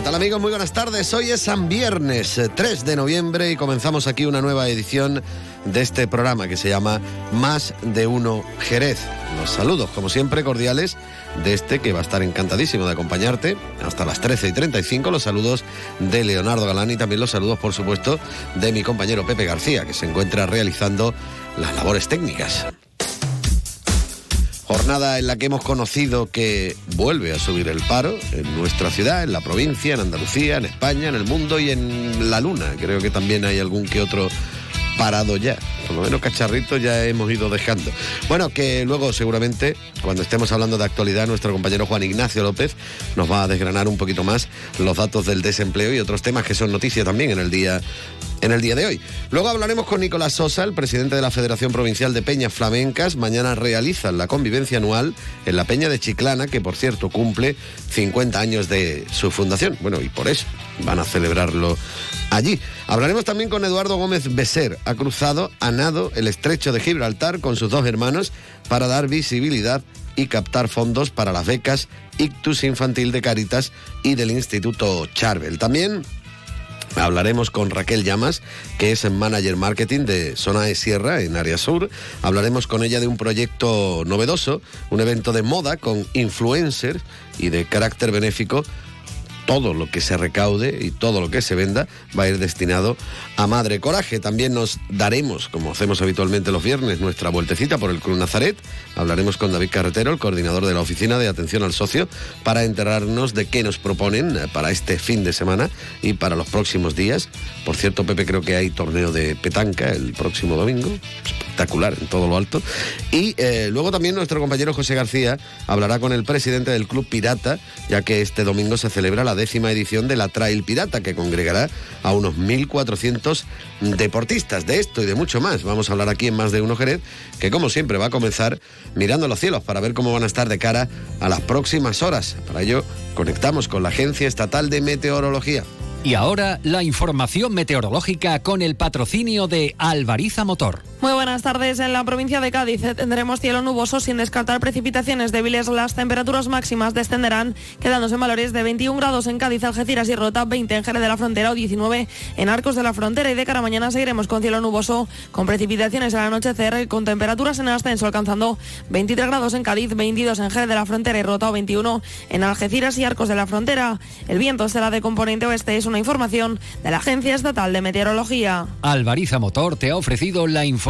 ¿Qué tal amigos? Muy buenas tardes. Hoy es San Viernes, eh, 3 de noviembre y comenzamos aquí una nueva edición de este programa que se llama Más de Uno Jerez. Los saludos, como siempre, cordiales de este que va a estar encantadísimo de acompañarte hasta las 13 y 35. Los saludos de Leonardo Galán y también los saludos, por supuesto, de mi compañero Pepe García, que se encuentra realizando las labores técnicas. Jornada en la que hemos conocido que vuelve a subir el paro en nuestra ciudad, en la provincia, en Andalucía, en España, en el mundo y en la luna. Creo que también hay algún que otro parado ya. Por lo menos cacharritos ya hemos ido dejando. Bueno, que luego seguramente, cuando estemos hablando de actualidad, nuestro compañero Juan Ignacio López nos va a desgranar un poquito más los datos del desempleo y otros temas que son noticia también en el día en el día de hoy. Luego hablaremos con Nicolás Sosa, el presidente de la Federación Provincial de Peñas Flamencas. Mañana realizan la convivencia anual en la Peña de Chiclana, que por cierto cumple 50 años de su fundación. Bueno, y por eso van a celebrarlo allí. Hablaremos también con Eduardo Gómez Beser. Ha cruzado a nado el estrecho de Gibraltar con sus dos hermanos para dar visibilidad y captar fondos para las becas Ictus Infantil de Caritas y del Instituto Charbel. También Hablaremos con Raquel Llamas, que es manager marketing de Zona de Sierra en Área Sur. Hablaremos con ella de un proyecto novedoso, un evento de moda con influencers y de carácter benéfico todo lo que se recaude y todo lo que se venda va a ir destinado a Madre Coraje. También nos daremos, como hacemos habitualmente los viernes, nuestra vueltecita por el Club Nazaret. Hablaremos con David Carretero, el coordinador de la Oficina de Atención al Socio, para enterarnos de qué nos proponen para este fin de semana y para los próximos días. Por cierto, Pepe, creo que hay torneo de petanca el próximo domingo. Espectacular, en todo lo alto. Y eh, luego también nuestro compañero José García hablará con el presidente del Club Pirata, ya que este domingo se celebra la décima edición de la Trail Pirata, que congregará a unos 1.400 deportistas. De esto y de mucho más vamos a hablar aquí en Más de Uno Jerez, que como siempre va a comenzar mirando los cielos para ver cómo van a estar de cara a las próximas horas. Para ello conectamos con la Agencia Estatal de Meteorología. Y ahora la información meteorológica con el patrocinio de Alvariza Motor. Muy buenas tardes. En la provincia de Cádiz tendremos cielo nuboso sin descartar precipitaciones débiles. Las temperaturas máximas descenderán, quedándose en valores de 21 grados en Cádiz, Algeciras y Rota, 20 en Jerez de la Frontera o 19 en Arcos de la Frontera. Y de cara a mañana seguiremos con cielo nuboso, con precipitaciones al anochecer, con temperaturas en ascenso alcanzando 23 grados en Cádiz, 22 en Jerez de la Frontera y Rota o 21 en Algeciras y Arcos de la Frontera. El viento será de componente oeste. Es una información de la Agencia Estatal de Meteorología. Alvariza Motor te ha ofrecido la información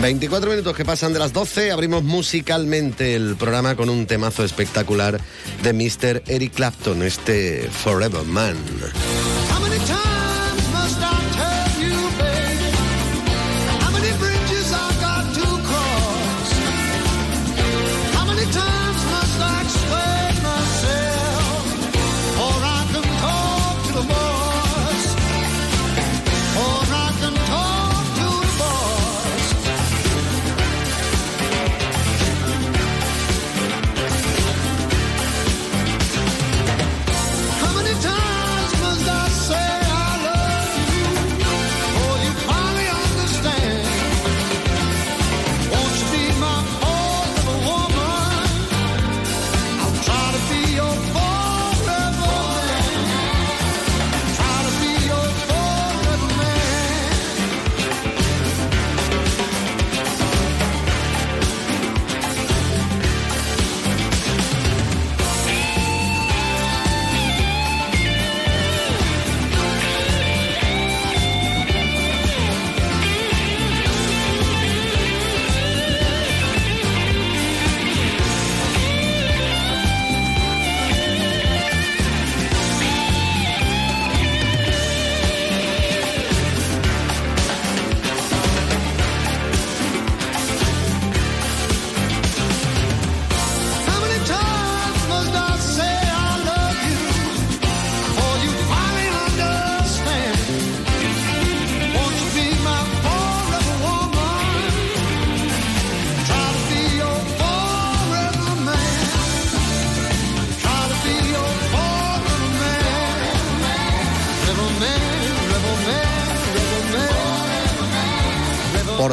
24 minutos que pasan de las 12, abrimos musicalmente el programa con un temazo espectacular de Mr. Eric Clapton, este Forever Man.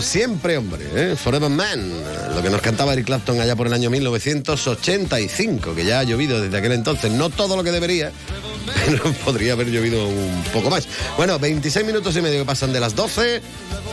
Siempre, hombre, ¿eh? Forever Man, lo que nos cantaba Eric Clapton allá por el año 1985, que ya ha llovido desde aquel entonces, no todo lo que debería, pero podría haber llovido un poco más. Bueno, 26 minutos y medio que pasan de las 12.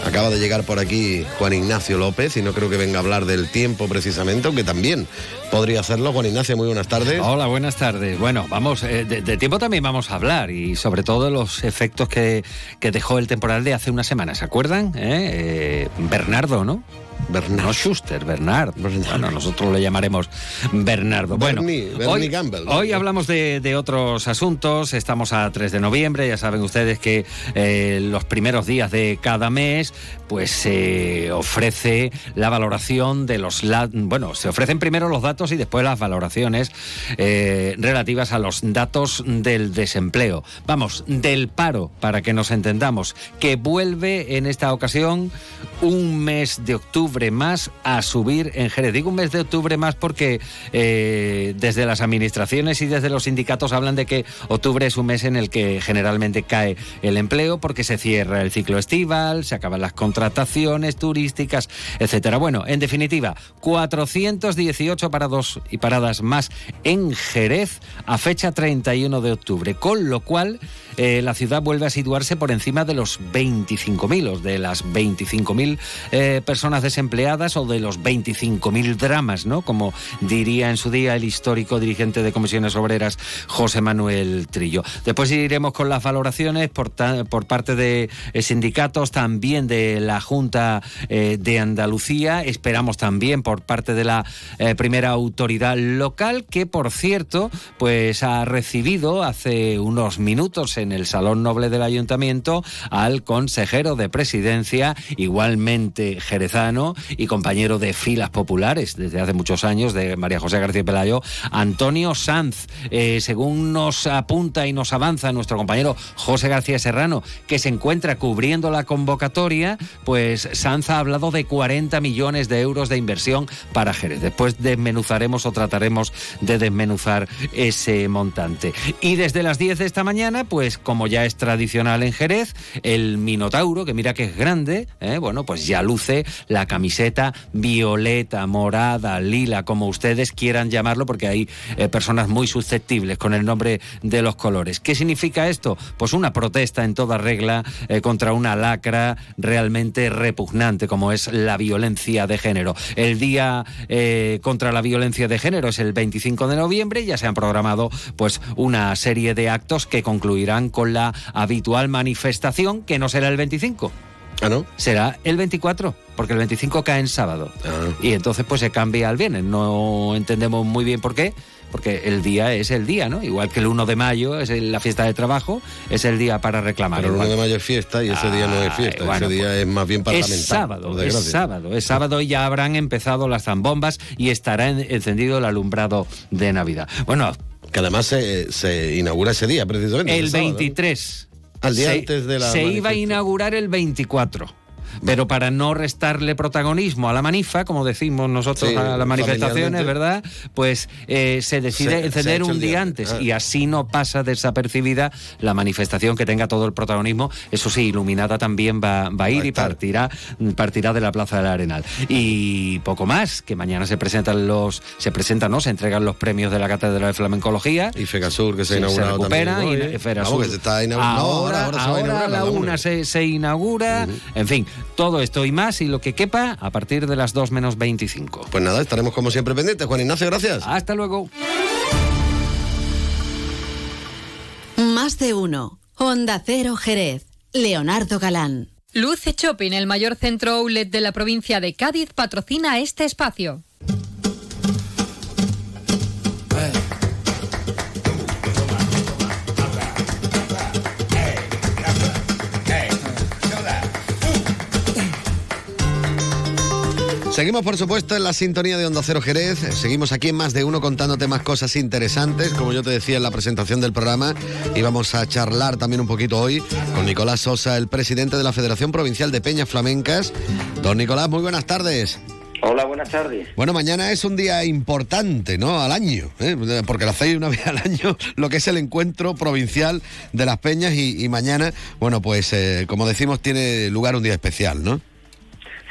Acaba de llegar por aquí Juan Ignacio López y no creo que venga a hablar del tiempo precisamente, aunque también podría hacerlo. Juan Ignacio, muy buenas tardes. Hola, buenas tardes. Bueno, vamos, eh, de, tiempo también vamos a hablar y sobre todo los efectos que, que dejó el temporal de hace una semana, ¿se acuerdan? ¿Eh? Eh, Bernardo, ¿no? Bernard. No Schuster, Bernard. Bueno, nosotros le llamaremos Bernardo. Bueno, Bernie, Bernie hoy, Gamble. hoy hablamos de, de otros asuntos. Estamos a 3 de noviembre. Ya saben ustedes que eh, los primeros días de cada mes, pues se ofrece la valoración de los. bueno, se ofrecen primero los datos y después las valoraciones eh, relativas a los datos del desempleo. Vamos, del paro, para que nos entendamos, que vuelve en esta ocasión un mes de octubre más a subir en Jerez. Digo un mes de octubre más porque eh, desde las administraciones y desde los sindicatos hablan de que octubre es un mes en el que generalmente cae el empleo porque se cierra el ciclo estival, se acaban las contrataciones turísticas, etcétera. Bueno, en definitiva, 418 parados y paradas más en Jerez a fecha 31 de octubre, con lo cual eh, la ciudad vuelve a situarse por encima de los 25.000 o de las 25.000 eh, personas desempleadas o de los 25.000 dramas, ¿no? Como diría en su día el histórico dirigente de comisiones obreras José Manuel Trillo. Después iremos con las valoraciones por, por parte de eh, sindicatos, también de la Junta eh, de Andalucía. Esperamos también por parte de la eh, primera autoridad local, que por cierto, pues ha recibido hace unos minutos en el Salón Noble del Ayuntamiento al consejero de presidencia, igualmente jerezano y compañero de filas populares desde hace muchos años de María José García Pelayo, Antonio Sanz. Eh, según nos apunta y nos avanza nuestro compañero José García Serrano, que se encuentra cubriendo la convocatoria, pues Sanz ha hablado de 40 millones de euros de inversión para Jerez. Después desmenuzaremos o trataremos de desmenuzar ese montante. Y desde las 10 de esta mañana, pues como ya es tradicional en Jerez, el Minotauro, que mira que es grande, ¿eh? bueno, pues ya luce la camiseta violeta, morada, lila, como ustedes quieran llamarlo, porque hay eh, personas muy susceptibles con el nombre de los colores. ¿Qué significa esto? Pues una protesta en toda regla eh, contra una lacra realmente repugnante, como es la violencia de género. El día eh, contra la violencia de género es el 25 de noviembre, ya se han programado pues una serie de actos que concluirán con la habitual manifestación, que no será el 25 Ah, ¿no? será el 24, porque el 25 cae en sábado. Ah. Y entonces pues se cambia al viernes. No entendemos muy bien por qué, porque el día es el día, ¿no? Igual que el 1 de mayo es el- la fiesta de trabajo, es el día para reclamar. Pero el 1 Igual. de mayo es fiesta y ese día no es Ay, fiesta. bueno, ese día pues, es más bien parlamentario. Es sábado, es sábado, es sábado y ya habrán empezado las zambombas y estará en- encendido el alumbrado de Navidad. Bueno, Que además se, se inaugura ese día, precisamente. el sábado, ¿no? 23. Al día se, antes de la Se iba a inaugurar el 24. Pero para no restarle protagonismo a la manifa, como decimos nosotros Sí, a las manifestaciones. ¿verdad? Pues eh, se decide Se- se encender un día día antes. Ah. y así no pasa desapercibida la manifestación que tenga todo el protagonismo. Eso sí, iluminada también va, va a ir Va a y partirá, partirá de la Plaza del Arenal. Y poco más, que mañana se presentan los, se presentan, ¿no? Se entregan los premios de la Cátedra de Flamencología. Y Fegasur, que se ha inaugurado recupera también. y ¿eh? Vamos, que se está Ahora, ahora, ahora se va a la una se, se inaugura. En fin, todo esto y más y lo que quepa a partir de las 2 menos 25. Pues nada, estaremos como siempre pendientes. Juan Ignacio, gracias. Hasta luego. Más de uno. Honda Cero Jerez. Leonardo Galán. Luce Shopping, el mayor centro outlet de la provincia de Cádiz, patrocina este espacio. Seguimos, por supuesto, en la sintonía de Onda Cero Jerez. Seguimos aquí en más de uno contándote más cosas interesantes. Como yo te decía en la presentación del programa, íbamos a charlar también un poquito hoy con Nicolás Sosa, el presidente de la Federación Provincial de Peñas Flamencas. Don Nicolás, muy buenas tardes. Hola, buenas tardes. Bueno, mañana es un día importante, ¿no? Al año, ¿eh? porque lo hacéis una vez al año, lo que es el encuentro provincial de las peñas y, y mañana, bueno, pues eh, como decimos, tiene lugar un día especial, ¿no?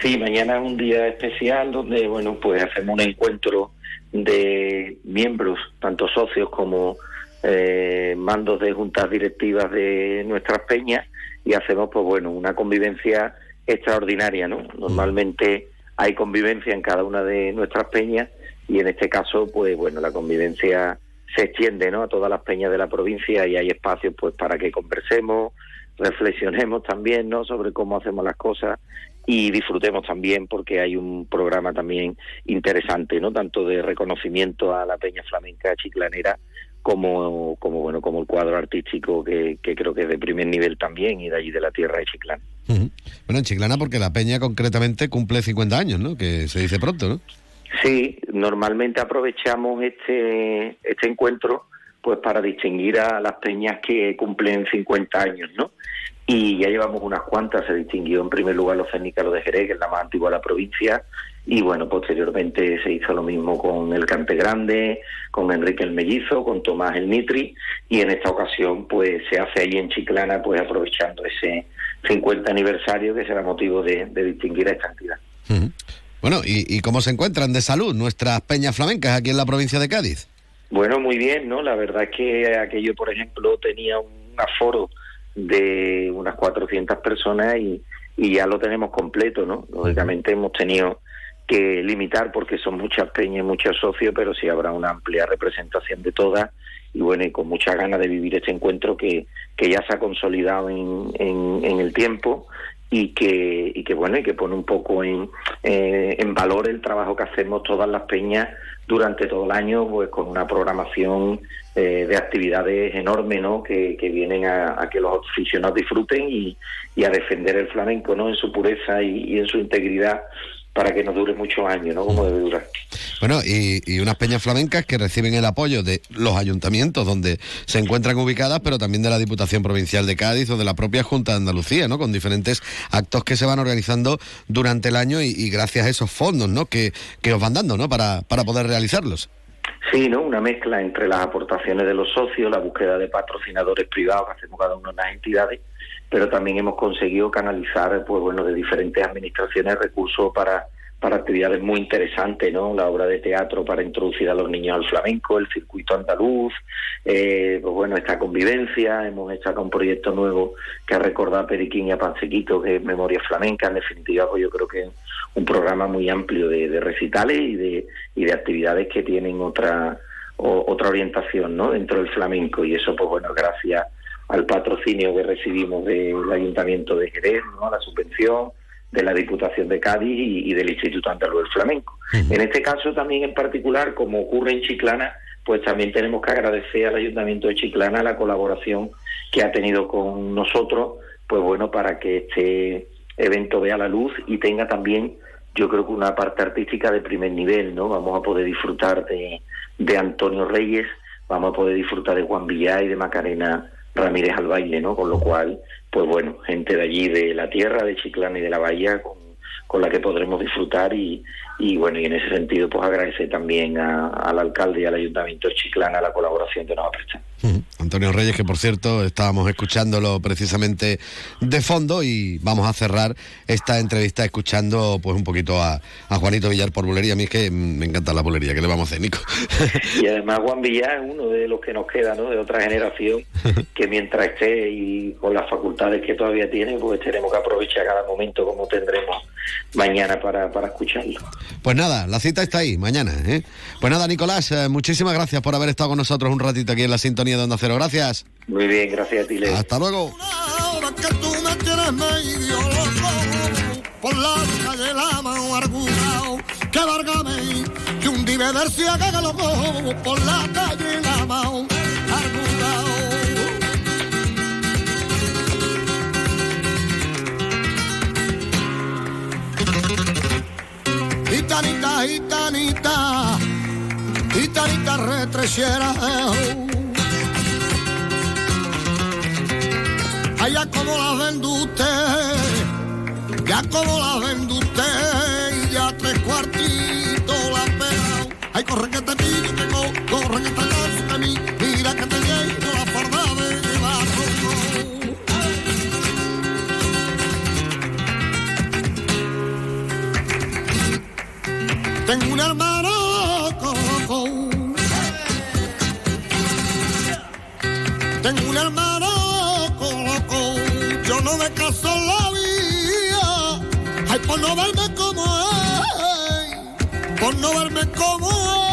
Sí, mañana es un día especial donde, bueno, pues hacemos un encuentro de miembros, tanto socios como eh, mandos de juntas directivas de nuestras peñas y hacemos, pues bueno, una convivencia extraordinaria, ¿no? Normalmente hay convivencia en cada una de nuestras peñas y en este caso, pues bueno, la convivencia se extiende, ¿no? A todas las peñas de la provincia y hay espacios, pues, para que conversemos, reflexionemos también, ¿no? Sobre cómo hacemos las cosas y disfrutemos también porque hay un programa también interesante, ¿no? Tanto de reconocimiento a la Peña Flamenca Chiclanera como, como bueno, como el cuadro artístico que, que creo que es de primer nivel también y de allí de la tierra de Chiclana. Bueno, en Chiclana porque la Peña concretamente cumple 50 años, ¿no? Que se dice pronto, ¿no? Sí, normalmente aprovechamos este, este encuentro pues para distinguir a las peñas que cumplen 50 años, ¿no? Y ya llevamos unas cuantas, se distinguió en primer lugar los Cernícalos de Jerez, que es la más antigua de la provincia, y bueno, posteriormente se hizo lo mismo con el Cante Grande, con Enrique el Mellizo, con Tomás el Nitri, y en esta ocasión pues se hace ahí en Chiclana, pues aprovechando ese 50 aniversario que será motivo de, distinguir a esta entidad. Bueno, ¿y, ¿y cómo se encuentran de salud nuestras peñas flamencas aquí en la provincia de Cádiz? Bueno, muy bien, ¿no? La verdad es que aquello, por ejemplo, tenía un aforo de unas 400 personas y, y ya lo tenemos completo, ¿no? Lógicamente hemos tenido que limitar porque son muchas peñas y muchos socios, pero sí habrá una amplia representación de todas y bueno, y con mucha ganas de vivir este encuentro que, que ya se ha consolidado en, en, en el tiempo y que, y que bueno y que pone un poco en, eh, en valor el trabajo que hacemos todas las peñas durante todo el año pues con una programación eh, de actividades enormes ¿no? que, que vienen a, que los aficionados disfruten y, y, a defender el flamenco ¿no? en su pureza y en su integridad para que nos dure muchos años, ¿no? Como debe durar. Bueno, y, unas peñas flamencas que reciben el apoyo de los ayuntamientos donde se encuentran ubicadas, pero también de la Diputación Provincial de Cádiz o de la propia Junta de Andalucía, ¿no? Con diferentes actos que se van organizando durante el año y, gracias a esos fondos, ¿no? Que, que os van dando, ¿no? Para, para poder realizarlos. Sí, ¿no? Una mezcla entre las aportaciones de los socios, la búsqueda de patrocinadores privados que hacemos cada una de las entidades pero también hemos conseguido canalizar, pues bueno, de diferentes administraciones recursos para para actividades muy interesantes, ¿no? La obra de teatro para introducir a los niños al flamenco, el circuito andaluz, eh, pues bueno, esta convivencia, hemos hecho un proyecto nuevo que ha recordado a Periquín y a Pansequito, que es Memoria Flamenca, en definitiva, pues yo creo que es un programa muy amplio de, recitales y de, y de actividades que tienen otra, otra orientación, ¿no? Dentro del flamenco, y eso, pues bueno, gracias al patrocinio que recibimos del Ayuntamiento de Jerez, ¿no? la subvención de la Diputación de Cádiz y, del Instituto Andaluz del Flamenco. En este caso también en particular, como ocurre en Chiclana, pues también tenemos que agradecer al Ayuntamiento de Chiclana la colaboración que ha tenido con nosotros, pues bueno, para que este evento vea la luz y tenga también, yo creo que una parte artística de primer nivel, ¿no? Vamos a poder disfrutar de, de Antonio Reyes, vamos a poder disfrutar de Juan Villá y de Macarena Ramírez al baile, ¿no? Con lo cual, pues bueno, gente de allí, de la tierra, de Chiclana y de la Bahía, con, con la que podremos disfrutar y, y bueno, y en ese sentido, pues agradecer también al alcalde y al ayuntamiento de Chiclana la colaboración que nos ha prestado. Antonio Reyes, que por cierto estábamos escuchándolo precisamente de fondo y vamos a cerrar esta entrevista escuchando pues un poquito a, Juanito Villar por bulería. A mí es que me encanta la bulería, ¿qué le vamos a hacer, Nico? y además Juan Villar es uno de los que nos queda, ¿no? De otra generación que mientras esté y con las facultades que todavía tiene, pues tenemos que aprovechar cada momento como tendremos mañana para, para escucharlo. Pues nada, la cita está ahí, mañana. ¿eh? Pues nada, Nicolás, eh, muchísimas gracias por haber estado con nosotros un ratito aquí en la sintonía de Onda Cero. Gracias. Muy bien, gracias a ti, Leo. Hasta luego. Por la calle la mano argurao, que vargame, que un diversia que lo cojo por la calle Gitanita, gitanita, gitanita retrechera. Allá como la vende usted, ya como la vende usted, y ya tres cuartitos la pega. Ay, corre que te pillo, que corre que te Tengo un hermano coco. Tengo un hermano coco. Yo no me caso la vida. Ay, por no verme como él. Por no verme como él.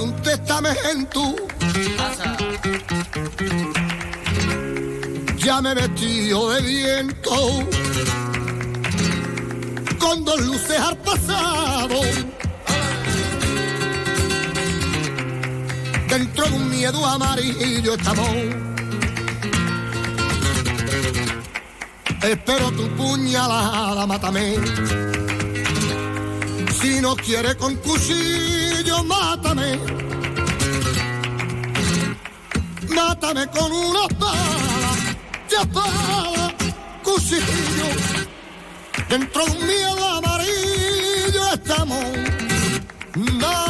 Firmado un testamento. Ya me vestido de viento. Con dos luces al pasado. Dentro de un miedo amarillo estamos. Espero tu puñalada, mátame. Si no quieres con cuchillo, mátame. Mátame con una espada, ya espada, cuchillo. Dentro de un miedo amarillo estamos. Ay,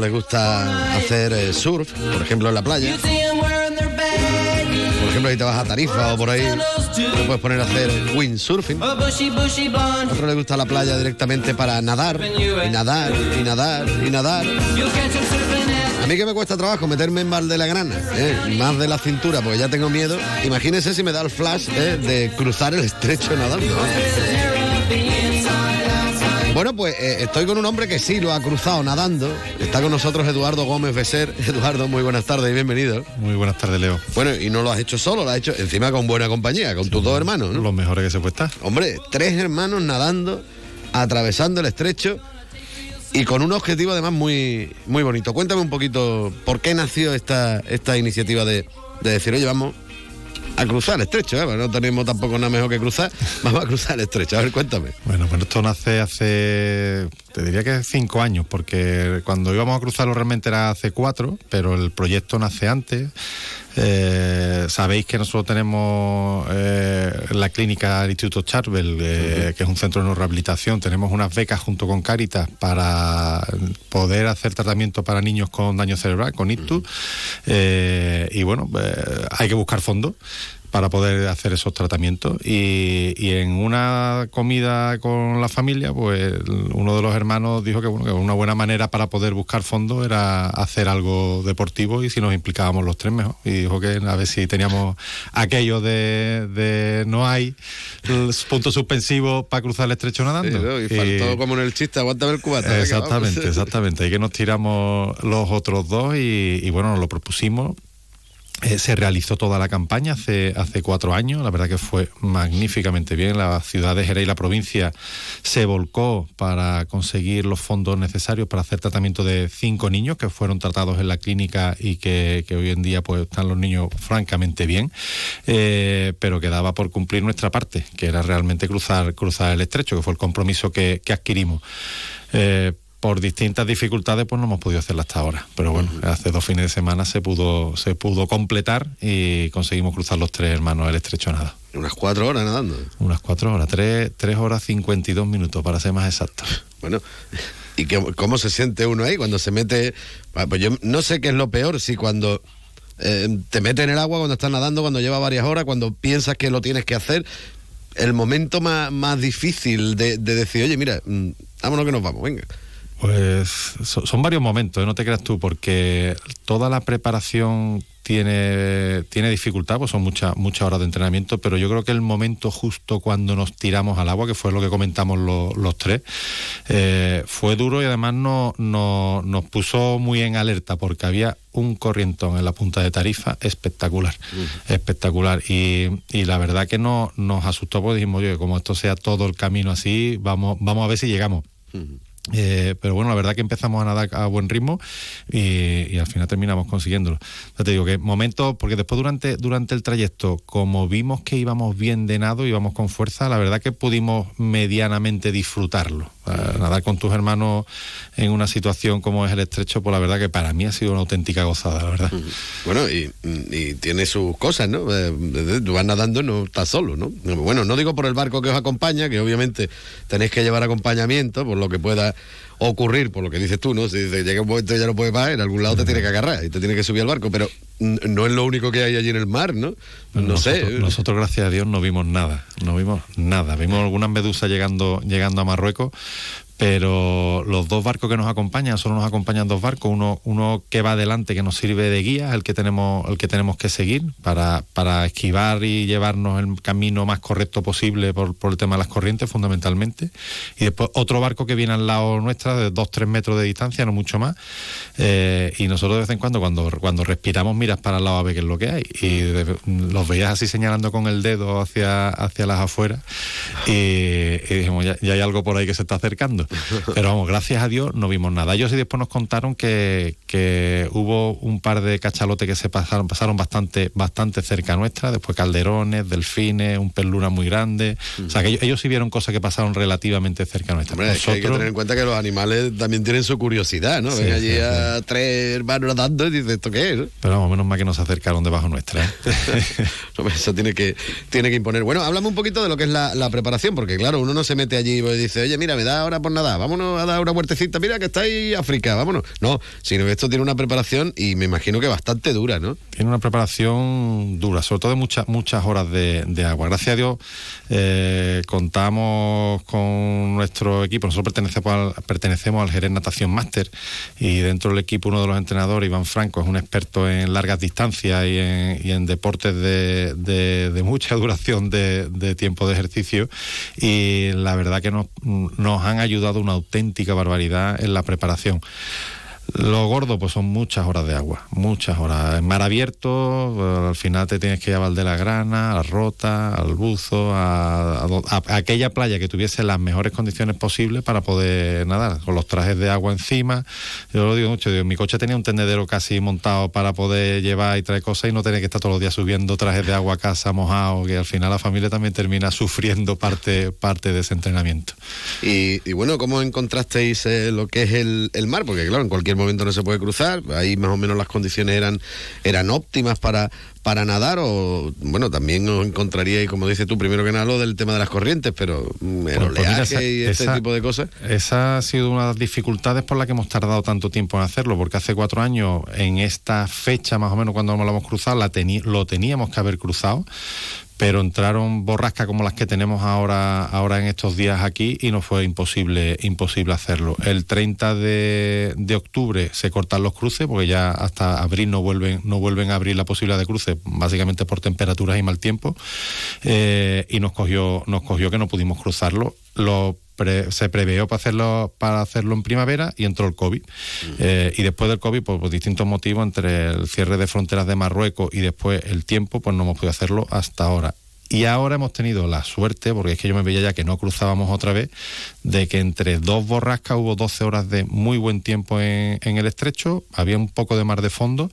Les gusta hacer eh, surf, por ejemplo en la playa. Por ejemplo, ahí te vas a Tarifa o por ahí te puedes poner a hacer windsurfing. A otro le gusta la playa directamente para nadar y nadar y nadar y nadar. A mí que me cuesta trabajo meterme en de la grana, ¿eh? más de la cintura, porque ya tengo miedo. Imagínense si me da el flash ¿eh? de cruzar el estrecho nadando. Bueno, pues eh, estoy con un hombre que sí lo ha cruzado nadando. Está con nosotros Eduardo Gómez Becer. Eduardo, muy buenas tardes y bienvenido. Muy buenas tardes, Leo. Bueno, y no lo has hecho solo, lo has hecho encima con buena compañía, con tus dos hermanos, ¿no? Los mejores que se puede estar. Hombre, tres hermanos nadando, atravesando el estrecho y con un objetivo además muy, muy bonito. Cuéntame un poquito por qué nació esta, esta iniciativa de, de decir, oye, vamos a cruzar el estrecho, ¿eh? no tenemos tampoco nada mejor que cruzar, vamos a cruzar el estrecho. A ver, cuéntame. Bueno, pues esto nace hace, te diría que cinco años, porque cuando íbamos a cruzarlo realmente era hace cuatro, pero el proyecto nace antes. Eh, sabéis que nosotros tenemos eh, la clínica del Instituto Charbel, eh, que es un centro de rehabilitación. Tenemos unas becas junto con Caritas para poder hacer tratamiento para niños con daño cerebral, con ictus. y bueno, hay que buscar fondos para poder hacer esos tratamientos. Y, en una comida con la familia, pues uno de los hermanos dijo que, bueno, que una buena manera para poder buscar fondos era hacer algo deportivo y si nos implicábamos los tres mejor. Y dijo que a ver si teníamos aquello de, no hay punto suspensivo para cruzar el estrecho nadando. y faltó como en el chiste, aguántame el cubata. Exactamente, exactamente. Ahí que nos tiramos los otros dos y, y bueno, nos lo propusimos eh, se realizó toda la campaña hace, hace cuatro años, la verdad que fue magníficamente bien. La ciudad de Jerez y la provincia se volcó para conseguir los fondos necesarios para hacer tratamiento de cinco niños que fueron tratados en la clínica y que, hoy en día pues están los niños francamente bien, eh, pero quedaba por cumplir nuestra parte, que era realmente cruzar, cruzar el estrecho, que fue el compromiso que, adquirimos. Eh, por distintas dificultades pues no hemos podido hacerla hasta ahora. Pero bueno, hace dos fines de semana se pudo, se pudo completar y conseguimos cruzar los tres hermanos el estrecho nada. Unas cuatro horas nadando. Unas cuatro horas, tres, tres horas cincuenta y dos minutos para ser más exacto. Bueno, ¿y cómo se siente uno ahí cuando se mete? Ah, pues yo no sé qué es lo peor, si cuando eh, te metes en el agua, cuando estás nadando, cuando lleva varias horas, cuando piensas que lo tienes que hacer, el momento más, más difícil de, de decir, oye, mira, mm, vámonos que nos vamos, venga. Pues son varios momentos, ¿eh? no te creas tú, porque toda la preparación tiene, tiene dificultad, pues son muchas muchas horas de entrenamiento, pero yo creo que el momento justo cuando nos tiramos al agua, que fue lo que comentamos los tres, eh, fue duro y además no, nos puso muy en alerta porque había un corrientón en la punta de Tarifa espectacular, espectacular. Y, la verdad que no, nos asustó porque dijimos, oye, como esto sea todo el camino así, vamos, vamos a ver si llegamos. Eh, pero bueno, la verdad que empezamos a nadar a buen ritmo y, al final terminamos consiguiéndolo. Ya te digo que momentos, porque después durante, durante el trayecto, como vimos que íbamos bien de nado, íbamos con fuerza, la verdad que pudimos medianamente disfrutarlo. Nadar con tus hermanos en una situación como es el estrecho, pues la verdad que para mí ha sido una auténtica gozada, la verdad. Bueno, y, tiene sus cosas, ¿no? Eh, tú vas nadando, no estás solo, ¿no? Bueno, no digo por el barco que os acompaña, que obviamente tenéis que llevar acompañamiento, por lo que pueda ocurrir, por lo que dices tú, ¿no? Si llega un momento y ya no puedes más, en algún lado te tiene que agarrar y te tiene que subir al barco, pero no es lo único que hay allí en el mar, ¿no? No sé. Nosotros, gracias a Dios, no vimos nada, no vimos nada. Vimos algunas medusas llegando, llegando a Marruecos, pero los dos barcos que nos acompañan, solo nos acompañan dos barcos, uno, uno que va adelante, que nos sirve de guía, el que tenemos, el que tenemos que seguir para, para esquivar y llevarnos el camino más correcto posible por, por, el tema de las corrientes, fundamentalmente. Y después otro barco que viene al lado nuestra, de dos, tres metros de distancia, no mucho más. Eh, y nosotros de vez en cuando, cuando, cuando respiramos, miras para el lado a ver qué es lo que hay. Y los veías así señalando con el dedo hacia, hacia las afueras. Y, y dijimos, ya, ya hay algo por ahí que se está acercando. Pero vamos, gracias a Dios no vimos nada. Ellos sí después nos contaron que, que hubo un par de cachalotes que se pasaron, pasaron bastante, bastante cerca nuestra, después calderones, delfines, un perluna muy grande. O sea, que ellos, sí vieron cosas que pasaron relativamente cerca nuestra. Hombre, hay que tener en cuenta que los animales también tienen su curiosidad, ¿no? Ven allí a tres hermanos nadando y dicen, ¿esto qué es? Pero vamos, menos mal que nos acercaron debajo nuestra. ¿eh? Eso tiene que, tiene que imponer. Bueno, háblame un poquito de lo que es la, preparación, porque claro, uno no se mete allí y dice, oye, mira, me da ahora por vámonos a dar una vueltecita, mira que está ahí África, vámonos. No, sino que esto tiene una preparación y me imagino que bastante dura, ¿no? Tiene una preparación dura, sobre todo de muchas, muchas horas de, agua. Gracias a Dios eh, contamos con nuestro equipo, nosotros pertenecemos al, pertenecemos Jerez Natación Máster y dentro del equipo uno de los entrenadores, Iván Franco, es un experto en largas distancias y en, deportes de, de- de mucha duración de, de tiempo de ejercicio y la verdad que nos, nos han ayudado una auténtica barbaridad en la preparación. Lo gordo, pues son muchas horas de agua, muchas horas. En mar abierto, eh, al final te tienes que ir a Valde la Grana, a la Rota, al Buzo, a, aquella playa que tuviese las mejores condiciones posibles para poder nadar, con los trajes de agua encima. Yo lo digo mucho, digo, mi coche tenía un tendedero casi montado para poder llevar y traer cosas y no tener que estar todos los días subiendo trajes de agua a casa mojados, que al final la familia también termina sufriendo parte, parte de ese entrenamiento. Y, y bueno, ¿cómo encontrasteis eh, lo que es el, el mar? Porque claro, en cualquier momento no se puede cruzar, ahí más o menos las condiciones eran, eran óptimas para, para nadar o, bueno, también os encontraríais, como dices tú, primero que nada lo del tema de las corrientes, pero mm, el Pues- pues mira, oleaje esa- y este esa- tipo de cosas. Esa ha sido una de las dificultades por la que hemos tardado tanto tiempo en hacerlo, porque hace cuatro años, en esta fecha más o menos cuando nos lo hemos cruzado, la lo teníamos que haber cruzado, pero entraron borrascas como las que tenemos ahora, ahora en estos días aquí y nos fue imposible, imposible hacerlo. El 30 de, de octubre se cortan los cruces, porque ya hasta abril no vuelven, no vuelven a abrir la posibilidad de cruce, básicamente por temperaturas y mal tiempo, eh, y nos cogió, nos cogió que no pudimos cruzarlo. Lo pre- se preveó para hacerlo para hacerlo en primavera y entró el COVID. Eh, y después del COVID pues, por distintos motivos entre el cierre de fronteras de Marruecos y después el tiempo pues no hemos podido hacerlo hasta ahora. Y ahora hemos tenido la suerte, porque es que yo me veía ya que no cruzábamos otra vez, de que entre dos borrascas hubo 12 horas de muy buen tiempo en, en el estrecho, había un poco de mar de fondo,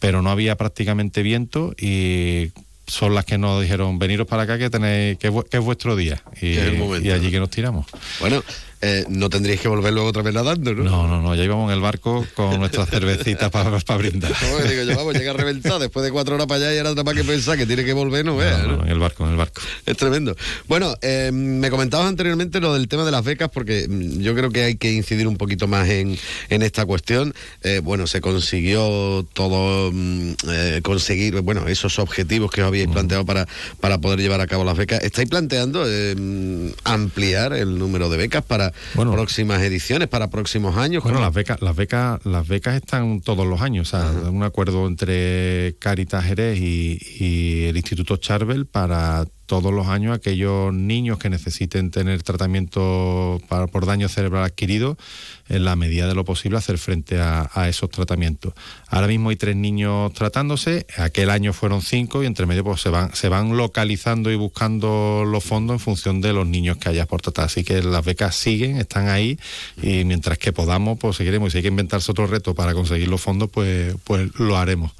pero no había prácticamente viento y son las que nos dijeron, veniros para acá que tenéis que, es vu- que es vuestro día. Y, y allí ¿no? que nos tiramos. Bueno, eh, no tendríais que volver luego otra vez nadando, ¿no? No, no, no, ya íbamos en el barco con nuestras cervecitas para brindar. No, digo yo, vamos, llega reventado después de cuatro horas para allá y ahora nada más que pensar que tiene que volver, no veas, No, en el barco, en el barco. Es tremendo. Bueno, eh, me comentabas anteriormente lo del tema de las becas, porque mm, yo creo que hay que incidir un poquito más en, en esta cuestión. Eh, bueno, se consiguió todo, mm, eh, conseguir, bueno, esos objetivos que os habíais planteado para, para poder llevar a cabo las becas. ¿Estáis planteando eh, mm, ampliar el número de becas para próximas ediciones, para próximos años? Bueno, ¿Cómo? las becas, las becas, las becas están todos los años, o sea, un acuerdo entre Caritas Jerez y, y el Instituto Charbel para todos los años aquellos niños que necesiten tener tratamiento por daño cerebral adquirido, en la medida de lo posible hacer frente a, esos tratamientos. Ahora mismo hay tres niños tratándose, aquel año fueron cinco y entre medio pues se van, se van localizando y buscando los fondos en función de los niños que haya por tratar. Así que las becas siguen, están ahí y mientras que podamos, pues seguiremos. Y si hay que inventarse otro reto para conseguir los fondos, pues, pues lo haremos.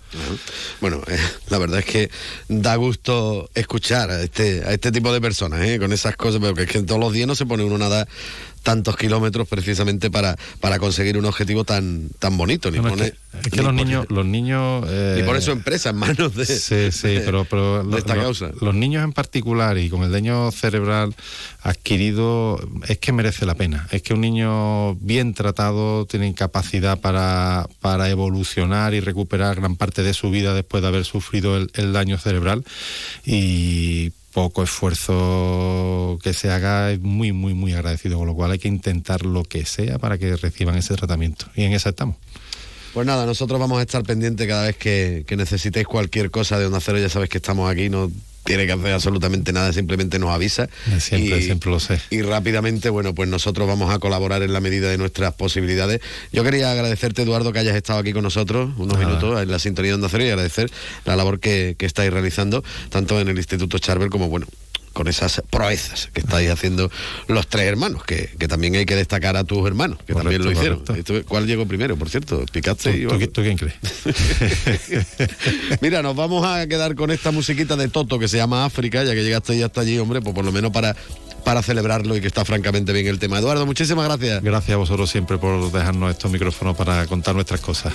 Bueno, eh, la verdad es que da gusto escuchar a este, este tipo de personas, ¿eh? con esas cosas, pero que es que todos los días no se pone uno nada tantos kilómetros precisamente para, para conseguir un objetivo tan, tan bonito. Ni Bueno, pone, es que, es que ni los pone- niños, los niños eh, ni pone su empresa en manos de, Sí, sí, de- pero, pero de lo- esta lo- causa. los niños en particular y con el daño cerebral adquirido es que merece la pena. Es que un niño bien tratado tiene capacidad para, para evolucionar y recuperar gran parte de su vida después de haber sufrido el, el daño cerebral y poco esfuerzo que se haga es muy, muy, muy agradecido, con lo cual hay que intentar lo que sea para que reciban ese tratamiento. Y en esa estamos. Pues nada, nosotros vamos a estar pendientes cada vez que, que necesitéis cualquier cosa de Onda Cero, ya sabéis que estamos aquí, no tiene que hacer absolutamente nada, simplemente nos avisa. Siempre, Y- siempre lo sé. Y rápidamente, bueno, pues nosotros vamos a colaborar en la medida de nuestras posibilidades. Yo quería agradecerte, Eduardo, que hayas estado aquí con nosotros unos Nada. minutos en la sintonía de Onda Cero y agradecer la labor que, que estáis realizando, tanto en el Instituto Charbel como, bueno, con esas proezas que estáis haciendo los tres hermanos, que, que también hay que destacar a tus hermanos, que también lo hicieron. correcto. ¿Cuál llegó primero, por cierto? ¿Picaste? ¿Tú, y tú, vamos. qui- tú quién crees? Mira, nos vamos a quedar con esta musiquita de Toto que se llama África, ya que llegaste ya hasta allí, hombre, pues por lo menos para, para celebrarlo y que está francamente bien el tema. Eduardo, muchísimas gracias. Gracias a vosotros siempre por dejarnos estos micrófonos para contar nuestras cosas.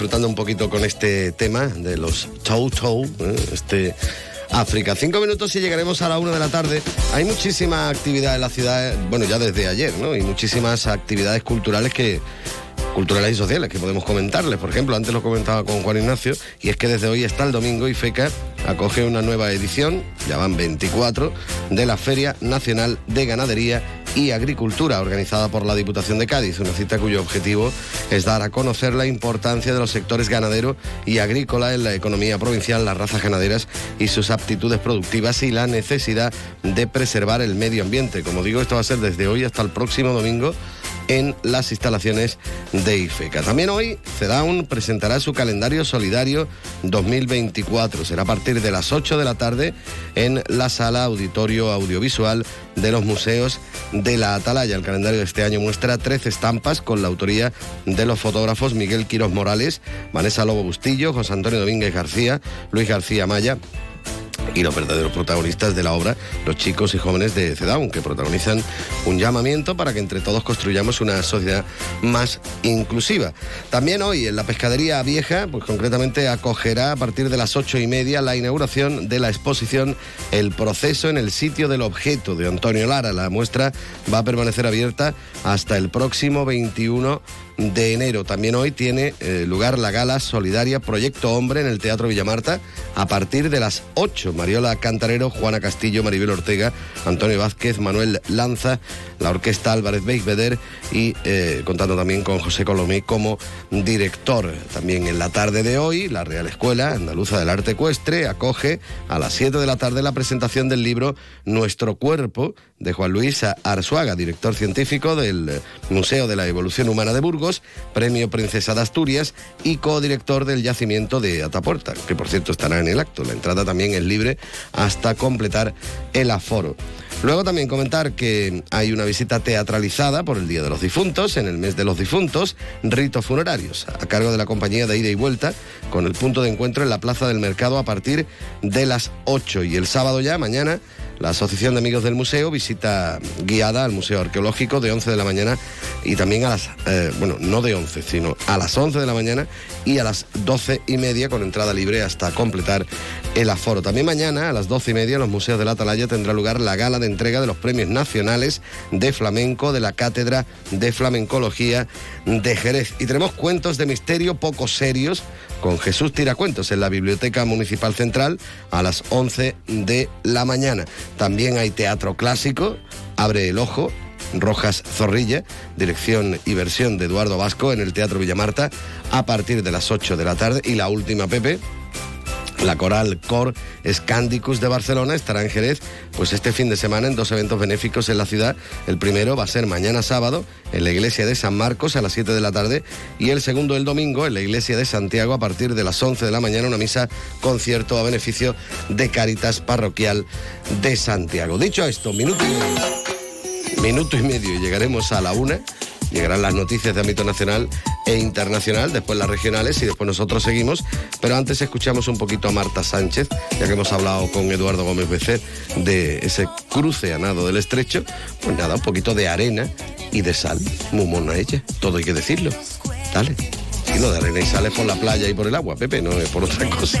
Disfrutando un poquito con este tema de los Chow Chow, ¿eh? este África. Cinco minutos y llegaremos a la una de la tarde. Hay muchísima actividad en la ciudad, bueno, ya desde ayer, ¿no? Y muchísimas actividades culturales que culturales y sociales que podemos comentarles. Por ejemplo, antes lo comentaba con Juan Ignacio, y es que desde hoy hasta el domingo y FECA acoge una nueva edición, ya van 24, de la Feria Nacional de Ganadería y Agricultura, organizada por la Diputación de Cádiz, una cita cuyo objetivo es dar a conocer la importancia de los sectores ganadero y agrícola en la economía provincial, las razas ganaderas y sus aptitudes productivas y la necesidad de preservar el medio ambiente. Como digo, esto va a ser desde hoy hasta el próximo domingo en las instalaciones de IFECA. También hoy CEDAUN presentará su calendario solidario 2024. Será a partir de las 8 de la tarde en la sala auditorio audiovisual de los museos de la Atalaya. El calendario de este año muestra 13 estampas con la autoría de los fotógrafos Miguel Quiros Morales, Vanessa Lobo Bustillo, José Antonio Domínguez García, Luis García Maya y los verdaderos protagonistas de la obra, los chicos y jóvenes de CEDAW, que protagonizan un llamamiento para que entre todos construyamos una sociedad más inclusiva. También hoy en la pescadería vieja, pues concretamente acogerá a partir de las ocho y media la inauguración de la exposición El proceso en el sitio del objeto de Antonio Lara. La muestra va a permanecer abierta hasta el próximo 21 de enero. También hoy tiene eh, lugar la gala solidaria Proyecto Hombre en el Teatro Villamarta a partir de las 8. Mariola Cantarero, Juana Castillo, Maribel Ortega, Antonio Vázquez, Manuel Lanza, la Orquesta Álvarez Beisbeder y eh, contando también con José Colomé como director. También en la tarde de hoy, la Real Escuela Andaluza del Arte Ecuestre acoge a las 7 de la tarde la presentación del libro Nuestro Cuerpo de Juan Luis Arzuaga, director científico del eh, Museo de la Evolución Humana de Burgos, Premio Princesa de Asturias y codirector del yacimiento de Atapuerta, que por cierto estará en el acto. La entrada también es libre hasta completar el aforo. Luego también comentar que hay una visita teatralizada por el Día de los Difuntos, en el mes de los difuntos, ritos funerarios, a cargo de la compañía de ida y vuelta, con el punto de encuentro en la Plaza del Mercado a partir de las 8. Y el sábado ya, mañana, la Asociación de Amigos del Museo visita guiada al Museo Arqueológico de 11 de la mañana y también a las, eh, bueno, no de 11, sino a las 11 de la mañana y a las 12 y media con entrada libre hasta completar el aforo. También mañana a las 12 y media en los Museos de la Atalaya tendrá lugar la gala de entrega de los premios nacionales de flamenco de la Cátedra de Flamencología de Jerez. Y tenemos cuentos de misterio poco serios con Jesús Tiracuentos en la Biblioteca Municipal Central a las 11 de la mañana. También hay teatro clásico, Abre el Ojo, Rojas Zorrilla, dirección y versión de Eduardo Vasco en el Teatro Villamarta a partir de las 8 de la tarde. Y la última, Pepe, la coral Cor Scandicus de Barcelona estará en Jerez pues este fin de semana en dos eventos benéficos en la ciudad. El primero va a ser mañana sábado en la iglesia de San Marcos a las 7 de la tarde y el segundo el domingo en la iglesia de Santiago a partir de las 11 de la mañana una misa concierto a beneficio de Caritas Parroquial de Santiago. Dicho esto, minuto y medio, minuto y medio y llegaremos a la una. Llegarán las noticias de ámbito nacional e internacional, después las regionales y después nosotros seguimos. Pero antes escuchamos un poquito a Marta Sánchez, ya que hemos hablado con Eduardo Gómez Becer de ese cruce a del estrecho. Pues nada, un poquito de arena y de sal. Muy mona ella, todo hay que decirlo. Dale. Y no de arena y sal es por la playa y por el agua, Pepe, no es por otra cosa.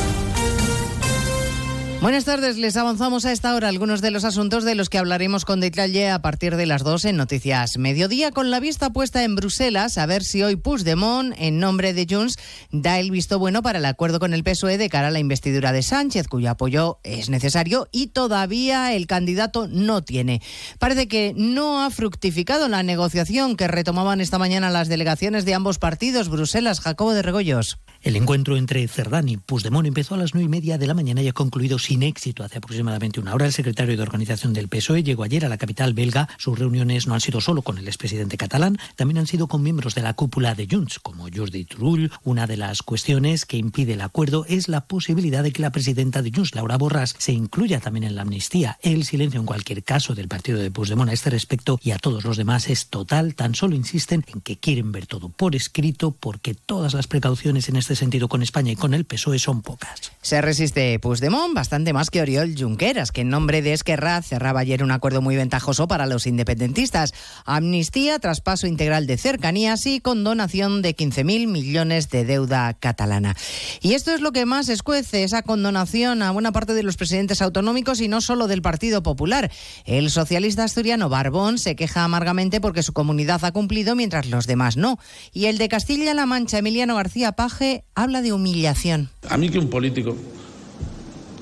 Buenas tardes, les avanzamos a esta hora algunos de los asuntos de los que hablaremos con detalle a partir de las 2 en Noticias Mediodía, con la vista puesta en Bruselas a ver si hoy Puigdemont, en nombre de Junts, da el visto bueno para el acuerdo con el PSOE de cara a la investidura de Sánchez, cuyo apoyo es necesario y todavía el candidato no tiene. Parece que no ha fructificado la negociación que retomaban esta mañana las delegaciones de ambos partidos. Bruselas, Jacobo de Regoyos. El encuentro entre Cerdán y Puigdemont empezó a las nueve y media de la mañana y ha concluido sin éxito hace aproximadamente una hora. El secretario de organización del PSOE llegó ayer a la capital belga. Sus reuniones no han sido solo con el expresidente catalán, también han sido con miembros de la cúpula de Junts, como Jordi Turull. Una de las cuestiones que impide el acuerdo es la posibilidad de que la presidenta de Junts, Laura Borras, se incluya también en la amnistía. El silencio en cualquier caso del partido de Puigdemont a este respecto y a todos los demás es total. Tan solo insisten en que quieren ver todo por escrito porque todas las precauciones en este sentido con España y con el PSOE son pocas. Se resiste Puigdemont bastante más que Oriol Junqueras, que en nombre de Esquerra cerraba ayer un acuerdo muy ventajoso para los independentistas. Amnistía, traspaso integral de cercanías y condonación de 15.000 millones de deuda catalana. Y esto es lo que más escuece, esa condonación a buena parte de los presidentes autonómicos y no solo del Partido Popular. El socialista asturiano Barbón se queja amargamente porque su comunidad ha cumplido mientras los demás no. Y el de Castilla-La Mancha, Emiliano García Paje, habla de humillación. A mí que un político,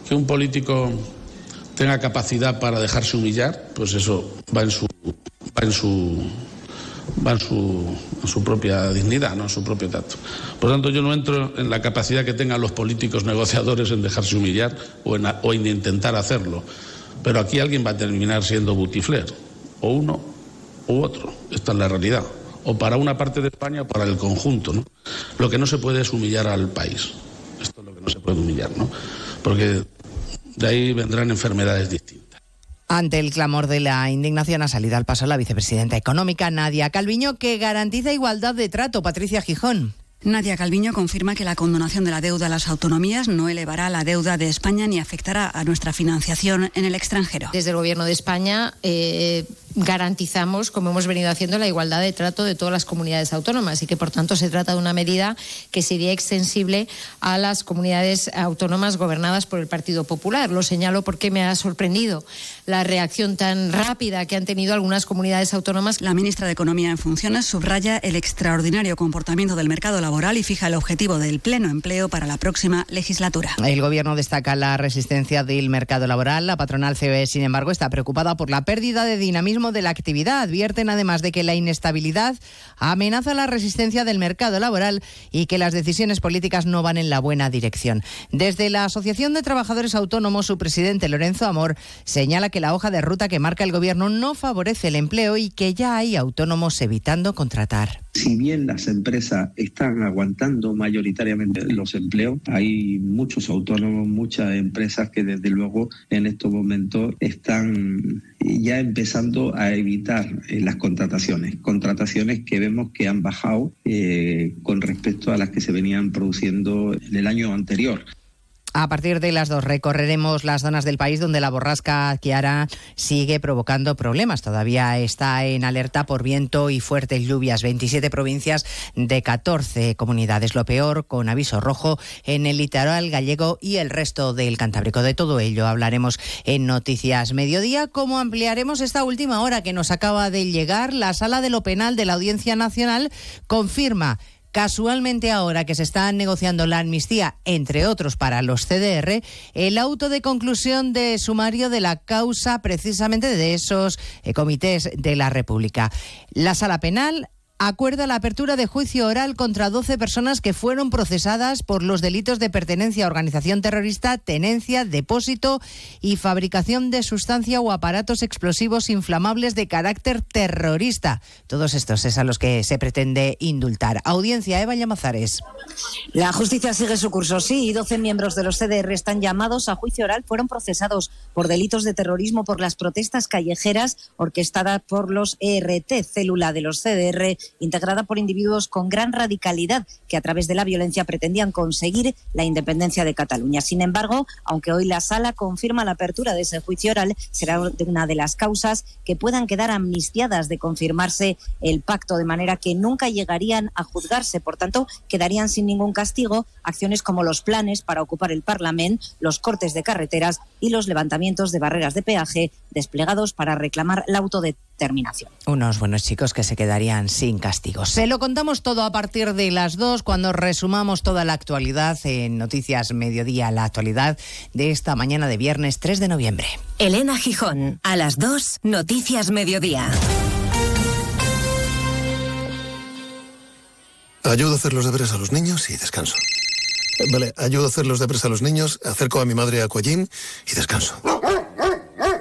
que un político tenga capacidad para dejarse humillar, pues eso va en su, va en su, va en su, su propia dignidad, no en su propio tacto. Por tanto, yo no entro en la capacidad que tengan los políticos negociadores en dejarse humillar o en, o en intentar hacerlo. Pero aquí alguien va a terminar siendo butifler, o uno u otro. Esta es la realidad. O para una parte de España o para el conjunto. ¿no? Lo que no se puede es humillar al país. Esto es lo que no se puede humillar, ¿no? Porque de ahí vendrán enfermedades distintas. Ante el clamor de la indignación ha salido al paso la vicepresidenta económica Nadia Calviño, que garantiza igualdad de trato. Patricia Gijón. Nadia Calviño confirma que la condonación de la deuda a las autonomías no elevará la deuda de España ni afectará a nuestra financiación en el extranjero. Desde el Gobierno de España eh, garantizamos, como hemos venido haciendo, la igualdad de trato de todas las comunidades autónomas y que, por tanto, se trata de una medida que sería extensible a las comunidades autónomas gobernadas por el Partido Popular. Lo señalo porque me ha sorprendido la reacción tan rápida que han tenido algunas comunidades autónomas. La ministra de Economía en funciones subraya el extraordinario comportamiento del mercado laboral y fija el objetivo del pleno empleo para la próxima legislatura. El Gobierno destaca la resistencia del mercado laboral. La patronal COE, sin embargo, está preocupada por la pérdida de dinamismo de la actividad. Advierten además de que la inestabilidad amenaza la resistencia del mercado laboral y que las decisiones políticas no van en la buena dirección. Desde la Asociación de Trabajadores Autónomos, su presidente Lorenzo Amor señala que la hoja de ruta que marca el Gobierno no favorece el empleo y que ya hay autónomos evitando contratar. Si bien las empresas están aguantando mayoritariamente los empleos, hay muchos autónomos, muchas empresas que desde luego en estos momentos están ya empezando a evitar eh, las contrataciones, contrataciones que vemos que han bajado eh, con respecto a las que se venían produciendo en el año anterior. A partir de las dos recorreremos las zonas del país donde la borrasca Kiara sigue provocando problemas. Todavía está en alerta por viento y fuertes lluvias. 27 provincias de 14 comunidades. Lo peor con aviso rojo en el litoral gallego y el resto del Cantábrico. De todo ello hablaremos en Noticias Mediodía. Como ampliaremos esta última hora que nos acaba de llegar, la sala de lo penal de la Audiencia Nacional confirma Casualmente ahora que se está negociando la amnistía, entre otros para los CDR, el auto de conclusión de sumario de la causa precisamente de esos eh, comités de la República. La sala penal acuerda la apertura de juicio oral contra 12 personas que fueron procesadas por los delitos de pertenencia a organización terrorista, tenencia, depósito y fabricación de sustancia o aparatos explosivos inflamables de carácter terrorista. Todos estos es a los que se pretende indultar. Audiencia Eva Llamazares. La justicia sigue su curso, sí, y 12 miembros de los CDR están llamados a juicio oral. Fueron procesados por delitos de terrorismo por las protestas callejeras orquestadas por los ERT, célula de los CDR, integrada por individuos con gran radicalidad que a través de la violencia pretendían conseguir la independencia de Cataluña. Sin embargo, aunque hoy la sala confirma la apertura de ese juicio oral, será una de las causas que puedan quedar amnistiadas de confirmarse el pacto, de manera que nunca llegarían a juzgarse. Por tanto, quedarían sin ningún castigo acciones como los planes para ocupar el Parlamento, los cortes de carreteras y los levantamientos de barreras de peaje desplegados para reclamar la autodeterminación. Unos buenos chicos que se quedarían sin castigo. Se lo contamos todo a partir de las dos cuando resumamos toda la actualidad en Noticias Mediodía, la actualidad de esta mañana de viernes 3 de noviembre. Elena Gijón, a las 2, Noticias Mediodía. Ayudo a hacer los deberes a los niños y descanso. Vale, ayudo a hacer los deberes a los niños, acerco a mi madre a Aquagym y descanso.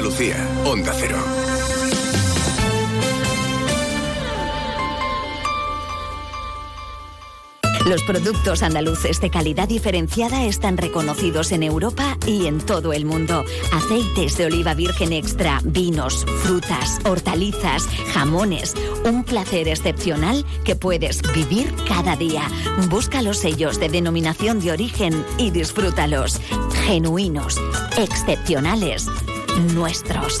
Andalucía, Onda Cero. Los productos andaluces de calidad diferenciada están reconocidos en Europa y en todo el mundo. Aceites de oliva virgen extra, vinos, frutas, hortalizas, jamones. Un placer excepcional que puedes vivir cada día. Busca los sellos de denominación de origen y disfrútalos. Genuinos, excepcionales, nuestros.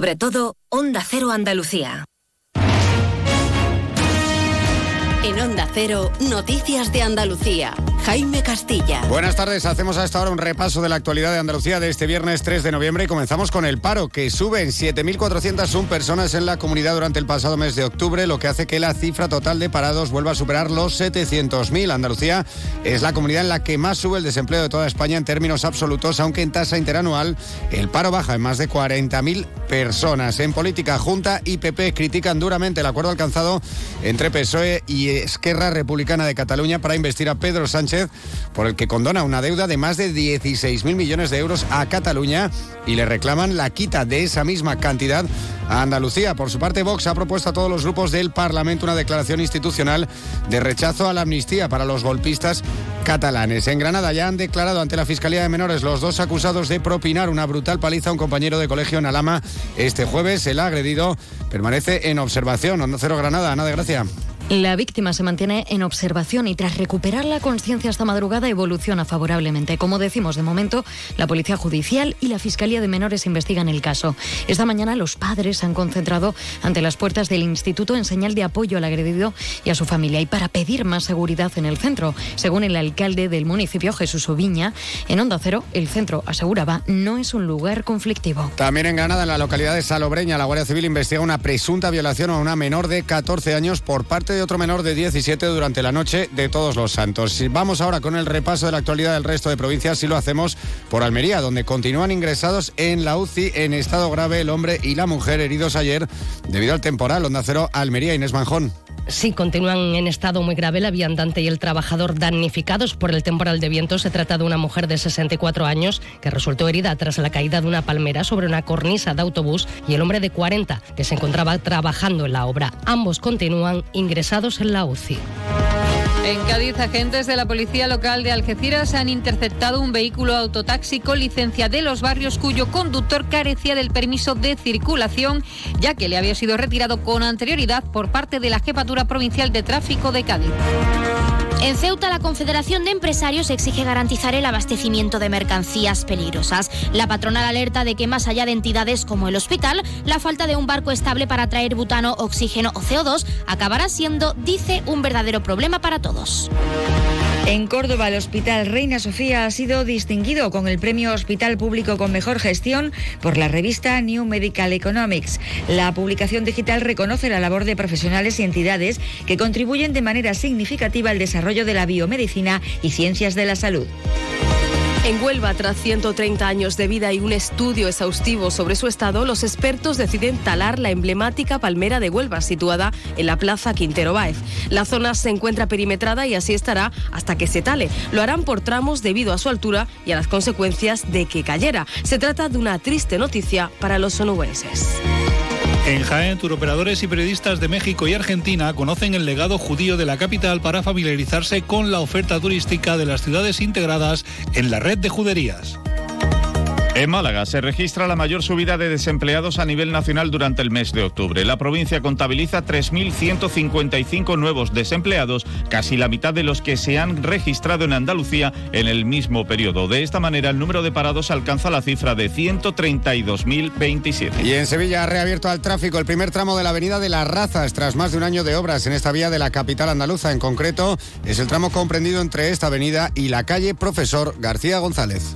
Sobre todo, Onda Cero Andalucía. En Onda Cero, Noticias de Andalucía. Jaime Castilla. Buenas tardes, hacemos hasta ahora un repaso de la actualidad de Andalucía de este viernes 3 de noviembre y comenzamos con el paro, que sube en 7.401 personas en la comunidad durante el pasado mes de octubre, lo que hace que la cifra total de parados vuelva a superar los 700.000. Andalucía es la comunidad en la que más sube el desempleo de toda España en términos absolutos, aunque en tasa interanual el paro baja en más de 40.000 personas. En política, Junta y PP critican duramente el acuerdo alcanzado entre PSOE y Esquerra Republicana de Cataluña para investir a Pedro Sánchez por el que condona una deuda de más de 16.000 millones de euros a Cataluña y le reclaman la quita de esa misma cantidad a Andalucía. Por su parte, Vox ha propuesto a todos los grupos del Parlamento una declaración institucional de rechazo a la amnistía para los golpistas catalanes. En Granada ya han declarado ante la Fiscalía de Menores los dos acusados de propinar una brutal paliza a un compañero de colegio en Alama este jueves. El agredido permanece en observación. Onda Cero Granada, Ana de Gracia. La víctima se mantiene en observación y tras recuperar la conciencia esta madrugada evoluciona favorablemente. Como decimos, de momento, la Policía Judicial y la Fiscalía de Menores investigan el caso. Esta mañana los padres se han concentrado ante las puertas del instituto en señal de apoyo al agredido y a su familia y para pedir más seguridad en el centro. Según el alcalde del municipio, Jesús Oviña, en Onda Cero, el centro, aseguraba, no es un lugar conflictivo. También en Granada, en la localidad de Salobreña, la Guardia Civil investiga una presunta violación a una menor de 14 años por parte de otro menor de 17 durante la noche de Todos los Santos. Vamos ahora con el repaso de la actualidad del resto de provincias y lo hacemos por Almería, donde continúan ingresados en la UCI en estado grave el hombre y la mujer heridos ayer debido al temporal. Onda Cero, Almería, Inés Manjón. Sí, continúan en estado muy grave la viandante y el trabajador damnificados por el temporal de viento. Se trata de una mujer de 64 años que resultó herida tras la caída de una palmera sobre una cornisa de autobús y el hombre de 40 que se encontraba trabajando en la obra. Ambos continúan ingresados en la UCI. En Cádiz, agentes de la Policía Local de Algeciras han interceptado un vehículo autotaxi con licencia de los barrios cuyo conductor carecía del permiso de circulación, ya que le había sido retirado con anterioridad por parte de la Jefatura Provincial de Tráfico de Cádiz. En Ceuta, la Confederación de Empresarios exige garantizar el abastecimiento de mercancías peligrosas. La patronal alerta de que más allá de entidades como el hospital, la falta de un barco estable para traer butano, oxígeno o CO2 acabará siendo, dice, un verdadero problema para todos. En Córdoba, el Hospital Reina Sofía ha sido distinguido con el Premio Hospital Público con Mejor Gestión por la revista New Medical Economics. La publicación digital reconoce la labor de profesionales y entidades que contribuyen de manera significativa al desarrollo de la biomedicina y ciencias de la salud. En Huelva, tras 130 años de vida y un estudio exhaustivo sobre su estado, los expertos deciden talar la emblemática palmera de Huelva, situada en la plaza Quintero Báez. La zona se encuentra perimetrada y así estará hasta que se tale. Lo harán por tramos debido a su altura y a las consecuencias de que cayera. Se trata de una triste noticia para los onubenses. En Jaén, turoperadores y periodistas de México y Argentina conocen el legado judío de la capital para familiarizarse con la oferta turística de las ciudades integradas en la red de juderías. En Málaga se registra la mayor subida de desempleados a nivel nacional durante el mes de octubre. La provincia contabiliza 3.155 nuevos desempleados, casi la mitad de los que se han registrado en Andalucía en el mismo periodo. De esta manera, el número de parados alcanza la cifra de 132.027. Y en Sevilla ha reabierto al tráfico el primer tramo de la Avenida de las Razas tras más de un año de obras en esta vía de la capital andaluza. En concreto, es el tramo comprendido entre esta avenida y la calle Profesor García González.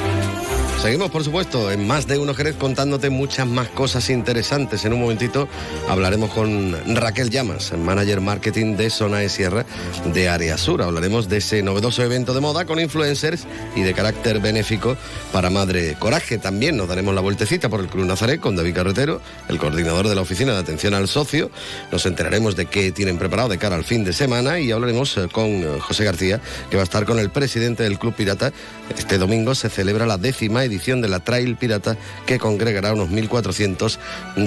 Seguimos, por supuesto, en más de uno Jerez contándote muchas más cosas interesantes. En un momentito hablaremos con Raquel Llamas, manager marketing de Zona de Sierra de Área Sur. Hablaremos de ese novedoso evento de moda con influencers y de carácter benéfico para Madre Coraje. También nos daremos la vueltecita por el Club Nazaret con David Carretero, el coordinador de la Oficina de Atención al Socio. Nos enteraremos de qué tienen preparado de cara al fin de semana y hablaremos eh, con eh, José García, que va a estar con el presidente del Club Pirata. Este domingo se celebra la décima edición de la Trail Pirata que congregará unos 1.400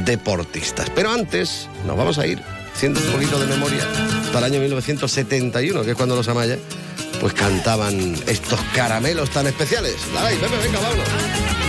deportistas. Pero antes nos vamos a ir, haciendo un poquito de memoria, hasta el año 1971, que es cuando los Amaya pues cantaban estos caramelos tan especiales. Dale, venga, vámonos.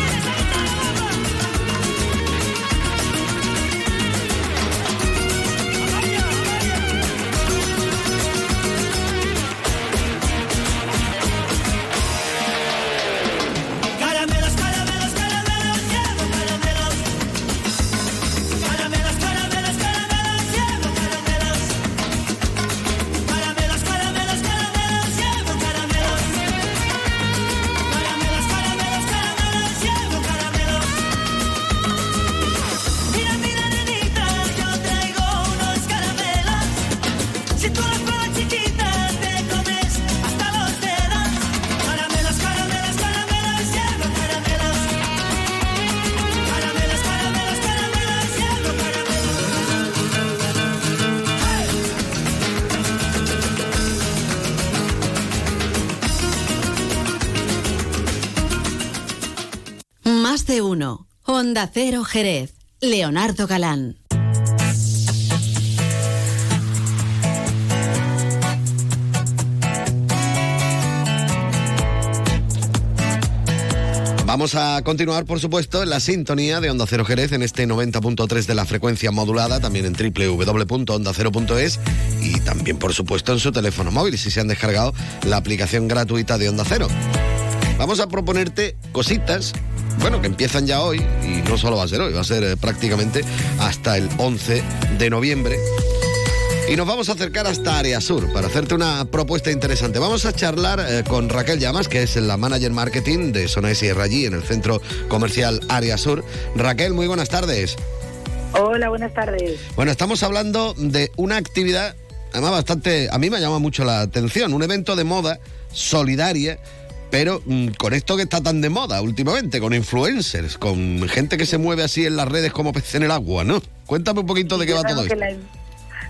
Onda Cero Jerez. Leonardo Galán. Vamos a continuar, por supuesto, en la sintonía de Onda Cero Jerez en este 90.3 de la frecuencia modulada, también en www.ondacero.es y también, por supuesto, en su teléfono móvil si se han descargado la aplicación gratuita de Onda Cero. Vamos a proponerte cositas, bueno, que empiezan ya hoy y no solo va a ser hoy, va a ser eh, prácticamente hasta el 11 de noviembre. Y nos vamos a acercar hasta Área Sur para hacerte una propuesta interesante. Vamos a charlar eh, con Raquel Llamas, que es la manager marketing de Zona Sierra allí en el centro comercial Área Sur. Raquel, muy buenas tardes. Hola, buenas tardes. Bueno, estamos hablando de una actividad, además bastante, a mí me llama mucho la atención, un evento de moda solidaria, pero mm, con esto que está tan de moda últimamente, con influencers, con gente que se mueve así en las redes como pez en el agua, ¿no? Cuéntame un poquito de qué va todo esto. la-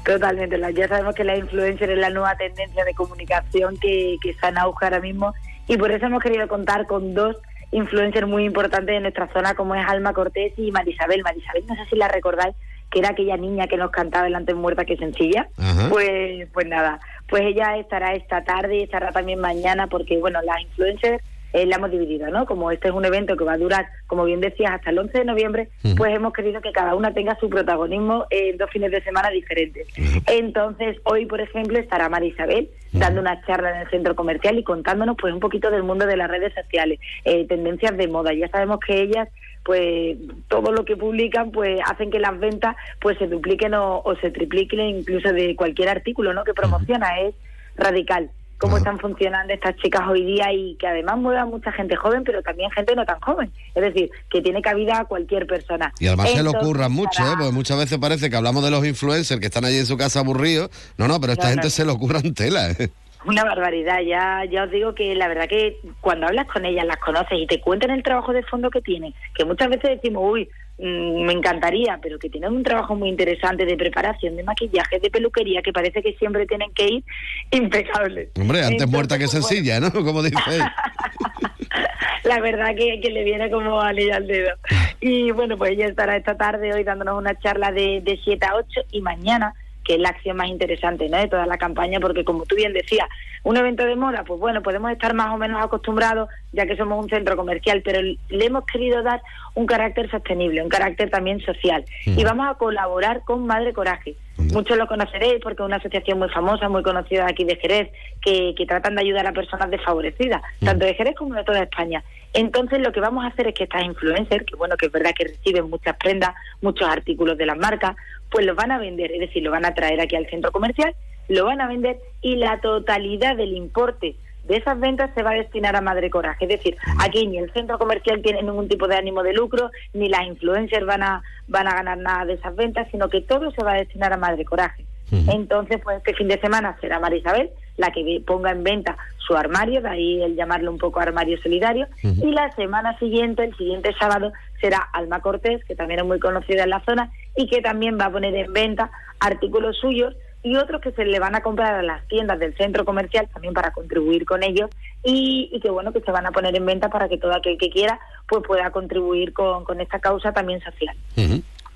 Totalmente, la- ya sabemos que la influencer es la nueva tendencia de comunicación que, que está en auge ahora mismo y por eso hemos querido contar con dos influencers muy importantes en nuestra zona como es Alma Cortés y Marisabel. Marisabel, no sé si la recordáis, que era aquella niña que nos cantaba el antes muerta que sencilla. Ajá. Pues, pues nada, pues ella estará esta tarde y estará también mañana porque, bueno, las influencers eh, la hemos dividido, ¿no? Como este es un evento que va a durar, como bien decías, hasta el 11 de noviembre, pues hemos querido que cada una tenga su protagonismo en dos fines de semana diferentes. Entonces, hoy, por ejemplo, estará Marisabel dando una charla en el centro comercial y contándonos pues un poquito del mundo de las redes sociales, eh, tendencias de moda. Ya sabemos que ellas pues todo lo que publican pues hacen que las ventas pues se dupliquen o, o se tripliquen incluso de cualquier artículo no que promociona es radical cómo están funcionando estas chicas hoy día y que además mueve a mucha gente joven pero también gente no tan joven es decir que tiene cabida a cualquier persona Y además se lo ocurran mucho, para- ¿eh? Porque muchas veces parece que hablamos de los influencers que están allí en su casa aburridos. No, no, pero esta No, gente no. se lo ocurran tela, ¿eh? Una barbaridad, ya, ya os digo que la verdad que cuando hablas con ellas, las conoces y te cuentan el trabajo de fondo que tienen, que muchas veces decimos, uy, mm, me encantaría, pero que tienen un trabajo muy interesante de preparación, de maquillaje, de peluquería, que parece que siempre tienen que ir impecables. Hombre, antes Entonces, muerta que pues, sencilla, ¿no? Como dice él. la verdad que, que le viene como anillo al dedo. Y bueno, pues ella estará esta tarde hoy dándonos una charla de, de 7 a 8 y mañana, que es la acción más interesante ¿no? de toda la campaña, porque como tú bien decías, un evento de moda, pues bueno, podemos estar más o menos acostumbrados, ya que somos un centro comercial, pero le hemos querido dar un carácter sostenible, un carácter también social. Y vamos a colaborar con Madre Coraje. Muchos lo conoceréis porque es una asociación muy famosa, muy conocida aquí de Jerez, que, que tratan de ayudar a personas desfavorecidas, tanto de Jerez como de toda España. Entonces lo que vamos a hacer es que estas influencers, que bueno, que es verdad que reciben muchas prendas, muchos artículos de las marcas, pues los van a vender, es decir, lo van a traer aquí al centro comercial, lo van a vender y la totalidad del importe de esas ventas se va a destinar a Madre Coraje. Es decir, aquí ni el centro comercial tiene ningún tipo de ánimo de lucro, ni las influencers van a, van a ganar nada de esas ventas, sino que todo se va a destinar a Madre Coraje. Entonces, pues este fin de semana será Marisabel la que ponga en venta su armario, de ahí el llamarlo un poco armario solidario, y la semana siguiente, el siguiente sábado, será Alma Cortés, que también es muy conocida en la zona, y que también va a poner en venta artículos suyos y otros que se le van a comprar a las tiendas del centro comercial también para contribuir con ellos y, y que bueno que se van a poner en venta para que todo aquel que quiera pues pueda contribuir con, con esta causa también social.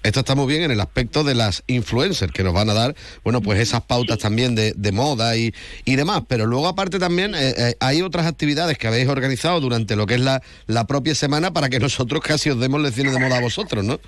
Esto está muy bien en el aspecto de las influencers que nos van a dar, bueno, pues esas pautas también de, de moda y, y demás. Pero luego aparte también eh, eh, hay otras actividades que habéis organizado durante lo que es la, la propia semana para que nosotros casi os demos lecciones de moda a vosotros, ¿no?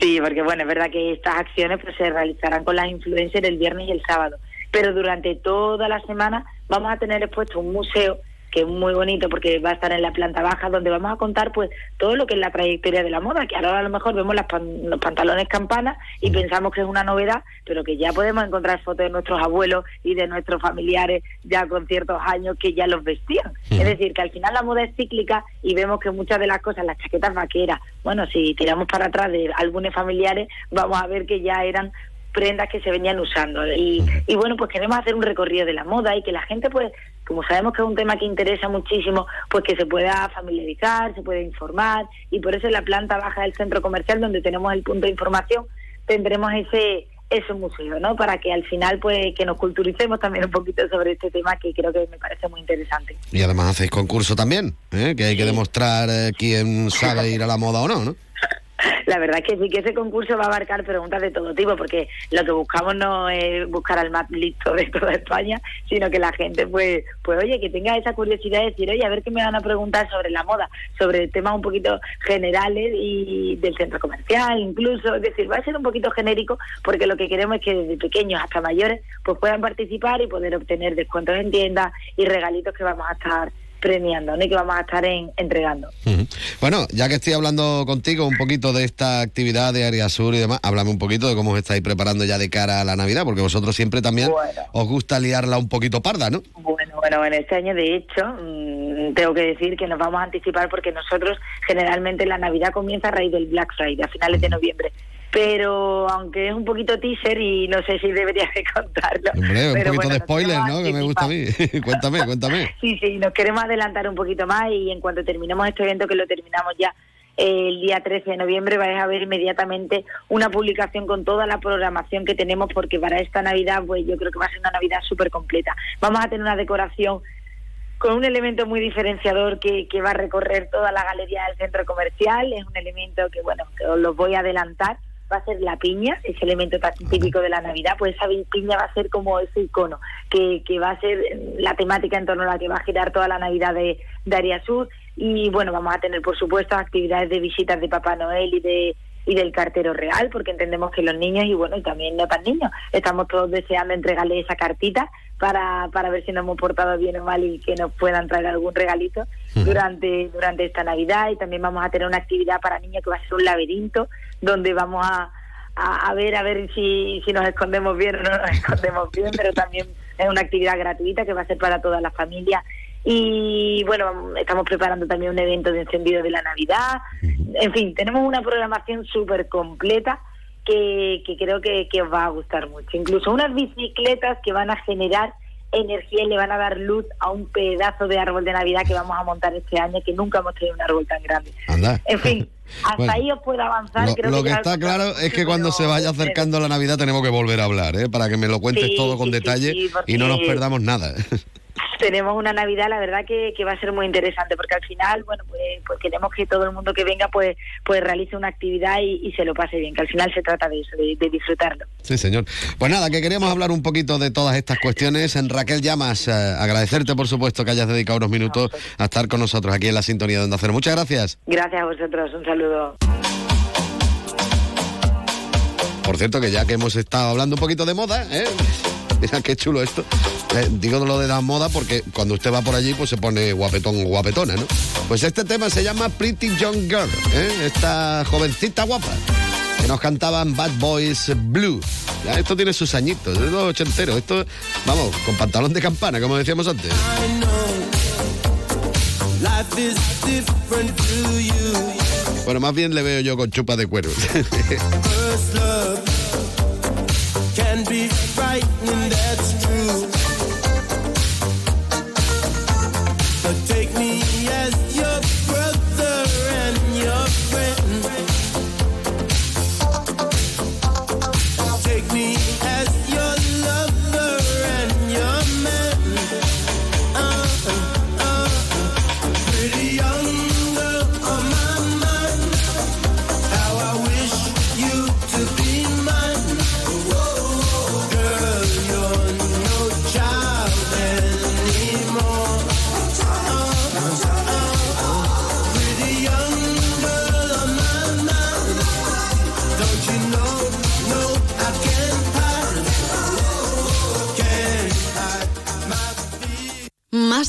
Sí, porque bueno, es verdad que estas acciones pues se realizarán con las influencers el viernes y el sábado, pero durante toda la semana vamos a tener expuesto un museo que es muy bonito porque va a estar en la planta baja donde vamos a contar pues todo lo que es la trayectoria de la moda, que ahora a lo mejor vemos las pan- los pantalones campanas y pensamos que es una novedad, pero que ya podemos encontrar fotos de nuestros abuelos y de nuestros familiares ya con ciertos años que ya los vestían. Es decir, que al final la moda es cíclica y vemos que muchas de las cosas, las chaquetas vaqueras, bueno, si tiramos para atrás de álbumes familiares, vamos a ver que ya eran prendas que se venían usando. Y, y bueno, pues queremos hacer un recorrido de la moda y que la gente, pues, como sabemos que es un tema que interesa muchísimo, pues que se pueda familiarizar, se pueda informar. Y por eso en la planta baja del centro comercial, donde tenemos el punto de información, tendremos ese ese museo, ¿no? Para que al final, pues, que nos culturicemos también un poquito sobre este tema que creo que me parece muy interesante. Y además hacéis concurso también, ¿eh? que hay que demostrar eh, quién sabe ir a la moda o no, ¿no? La verdad es que sí que ese concurso va a abarcar preguntas de todo tipo, porque lo que buscamos no es buscar al más listo de toda España, sino que la gente, pues, pues oye, que tenga esa curiosidad de decir, oye, a ver qué me van a preguntar sobre la moda, sobre temas un poquito generales y del centro comercial, incluso, es decir, va a ser un poquito genérico, porque lo que queremos es que desde pequeños hasta mayores, pues puedan participar y poder obtener descuentos en tiendas y regalitos que vamos a estar premiando, y que vamos a estar en- entregando. Bueno, ya que estoy hablando contigo un poquito de esta actividad de Área Sur y demás, háblame un poquito de cómo os estáis preparando ya de cara a la Navidad, porque vosotros siempre también os gusta liarla un poquito parda, ¿no? Bueno, bueno, en este año de hecho mm, tengo que decir que nos vamos a anticipar porque nosotros generalmente la Navidad comienza a raíz del Black Friday, a finales de noviembre. Pero aunque es un poquito teaser y no sé si debería de contarlo. Hombre, un Pero poquito bueno, de spoiler, ¿no? Que me gusta a mí. cuéntame, cuéntame. Sí, sí, nos queremos adelantar un poquito más y en cuanto terminemos este evento, que lo terminamos ya el día 13 de noviembre, vais a ver inmediatamente una publicación con toda la programación que tenemos, porque para esta Navidad, pues yo creo que va a ser una Navidad súper completa. Vamos a tener una decoración con un elemento muy diferenciador que, que va a recorrer toda la galería del centro comercial. Es un elemento que, bueno, que os lo voy a adelantar. Va a ser la piña, ese elemento tan típico de la Navidad. Pues esa piña va a ser como ese icono, que, que va a ser la temática en torno a la que va a girar toda la Navidad de, de Área Sur. Y bueno, vamos a tener, por supuesto, actividades de visitas de Papá Noel y de y del cartero real, porque entendemos que los niños, y bueno, y también no tan niños, estamos todos deseando entregarle esa cartita para, para ver si nos hemos portado bien o mal y que nos puedan traer algún regalito durante, durante esta Navidad. Y también vamos a tener una actividad para niños que va a ser un laberinto, donde vamos a, a, a ver a ver si, si nos escondemos bien o no nos escondemos bien, pero también es una actividad gratuita que va a ser para toda la familia. Y bueno, estamos preparando también un evento de encendido de la Navidad. En fin, tenemos una programación súper completa que, que creo que, que os va a gustar mucho. Incluso unas bicicletas que van a generar energía y le van a dar luz a un pedazo de árbol de Navidad que vamos a montar este año, que nunca hemos tenido un árbol tan grande. Anda. En fin, hasta Bueno. ahí os puedo avanzar. Lo, creo lo que está claro es que cuando se vaya acercando la Navidad tenemos que volver a hablar, ¿eh? Para que me lo cuentes Sí, todo con sí, detalle sí, y no nos perdamos nada. tenemos una Navidad, la verdad que, que va a ser muy interesante, porque al final, bueno, pues, pues queremos que todo el mundo que venga pues, pues realice una actividad y, y se lo pase bien, que al final se trata de eso, de, de disfrutarlo. Sí, señor. Pues nada, que queríamos hablar un poquito de todas estas cuestiones. En Raquel Llamas, eh, agradecerte por supuesto que hayas dedicado unos minutos a estar con nosotros aquí en la sintonía de Onda Cero. Muchas gracias. Gracias a vosotros, un saludo. Por cierto, que ya que hemos estado hablando un poquito de moda, ¿eh? Mira qué chulo esto. Eh, digo lo de la moda porque cuando usted va por allí pues se pone guapetón o guapetona, ¿no? Pues este tema se llama Pretty Young Girl, ¿eh? Esta jovencita guapa que nos cantaban Bad Boys Blue. Ya, esto tiene sus añitos, es los ochenteros. Esto, vamos, con pantalón de campana, como decíamos antes. Bueno, más bien le veo yo con chupa de cuero. Can be frightening, that's true.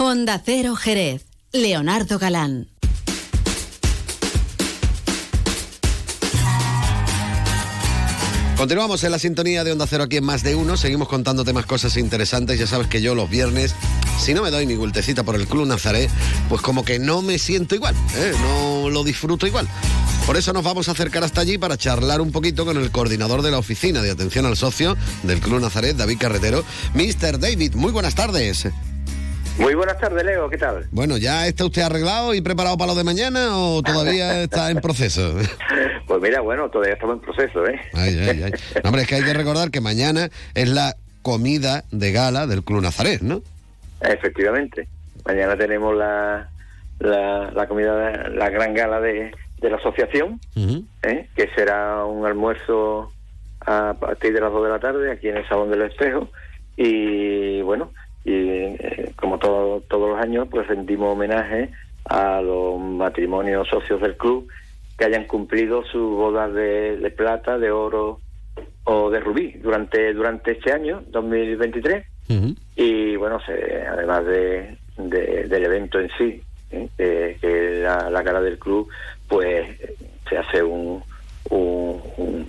Onda Cero Jerez. Leonardo Galán. Continuamos en la sintonía de Onda Cero aquí en Más de Uno. Seguimos contándote más cosas interesantes. Ya sabes que yo los viernes, si no me doy mi vueltecita por el Club Nazaret, pues como que no me siento igual, ¿eh? no lo disfruto igual. Por eso nos vamos a acercar hasta allí para charlar un poquito con el coordinador de la oficina de atención al socio del Club Nazaret, David Carretero. Mr. David, muy buenas tardes. Muy buenas tardes, Leo, ¿qué tal? Bueno, ¿ya está usted arreglado y preparado para lo de mañana o todavía está en proceso? Pues mira, bueno, todavía estamos en proceso, ¿eh? Ay, ay, ay. No, hombre, es que hay que recordar que mañana es la comida de gala del Club Nazaret, ¿no? Efectivamente. Mañana tenemos la, la, la comida, la gran gala de, de la asociación, ¿eh? que será un almuerzo a partir de las 2 de la tarde aquí en el Salón del Espejo. Y bueno, y eh, como todo- todos los años, pues rendimos homenaje a los matrimonios socios del club que hayan cumplido sus bodas de, de plata, de oro o de Rubí durante durante este año 2023 y bueno se, además de, de- del evento en sí ¿eh? que, que la, la cara del club pues se hace un- un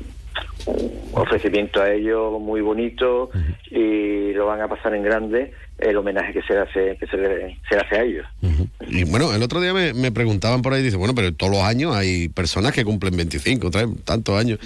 ofrecimiento a ellos muy bonito y lo van a pasar en grande el homenaje que se le hace que se le, se le hace a ellos Y bueno, el otro día me, me preguntaban por ahí, dice, bueno, pero todos los años hay personas que cumplen 25, traen tantos años.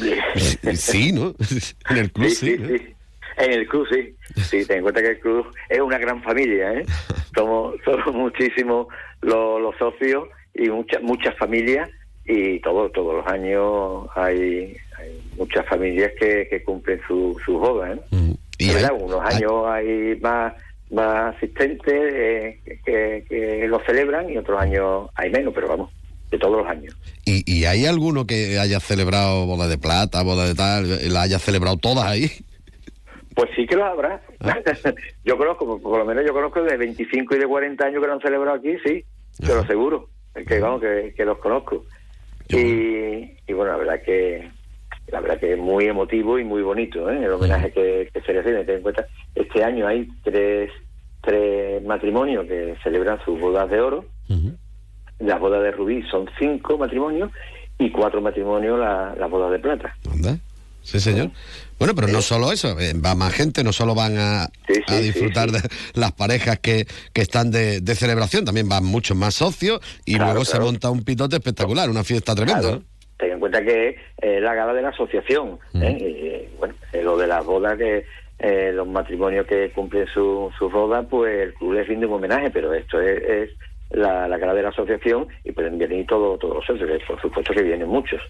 Sí, ¿no? En el club sí. ¿no? En el club, sí. Sí, ten en cuenta que el club es una gran familia, ¿eh? Somos, somos muchísimos los, los socios y muchas muchas familias y todo, todos los años hay, hay muchas familias que, que cumplen su, su boda, ¿eh? Es verdad, unos años hay más más asistentes eh, que, que lo celebran y otros años hay menos, pero vamos, de todos los años. ¿Y, y hay alguno que haya celebrado boda de plata, boda de tal, la haya celebrado todas ahí? Pues sí que lo habrá. yo conozco, por lo menos yo conozco de 25 y de 40 años que lo han celebrado aquí, sí, te lo aseguro. Que vamos, que, que los conozco. Y, y bueno, la verdad que la verdad que es muy emotivo y muy bonito ¿eh? el homenaje que, que se le hace. Ten en cuenta, este año hay tres, tres matrimonios que celebran sus bodas de oro. Las bodas de rubí son cinco matrimonios y cuatro matrimonios la- las bodas de plata. Anda. Sí, señor. Bueno, pero no solo eso, eh, va más gente, no solo van a, a disfrutar de las parejas que, que están de, de celebración, también van muchos más socios y Claro, luego se monta un pitote espectacular, una fiesta tremenda. Claro. ¿no? Ten en cuenta que es eh, la gala de la asociación. ¿eh? Y, bueno, lo de las bodas, que eh, los matrimonios que cumplen su, su boda, pues el club les rinde un homenaje, pero esto es, es la, la gala de la asociación y pueden venir todo, todos los socios, que por supuesto que vienen muchos.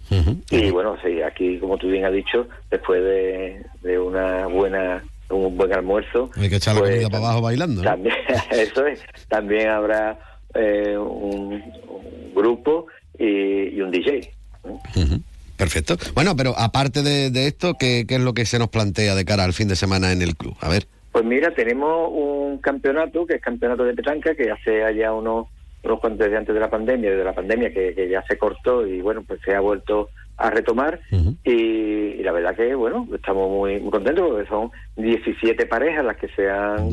Y bueno, sí, aquí, como tú bien has dicho, después de, de una buena un buen almuerzo, Hay que echar la pues, comida para abajo bailando. ¿no? también, eso es. También habrá eh, un, un grupo y, y un DJ. Perfecto. Bueno, pero aparte de, de esto, ¿qué, ¿qué es lo que se nos plantea de cara al fin de semana en el club? A ver. Pues mira, tenemos un campeonato, que es campeonato de petanca, que hace allá unos, unos cuantos desde antes de la pandemia, desde la pandemia que, que ya se cortó y bueno, pues se ha vuelto a retomar. y, y la verdad que, bueno, estamos muy, muy contentos porque son 17 parejas las que se han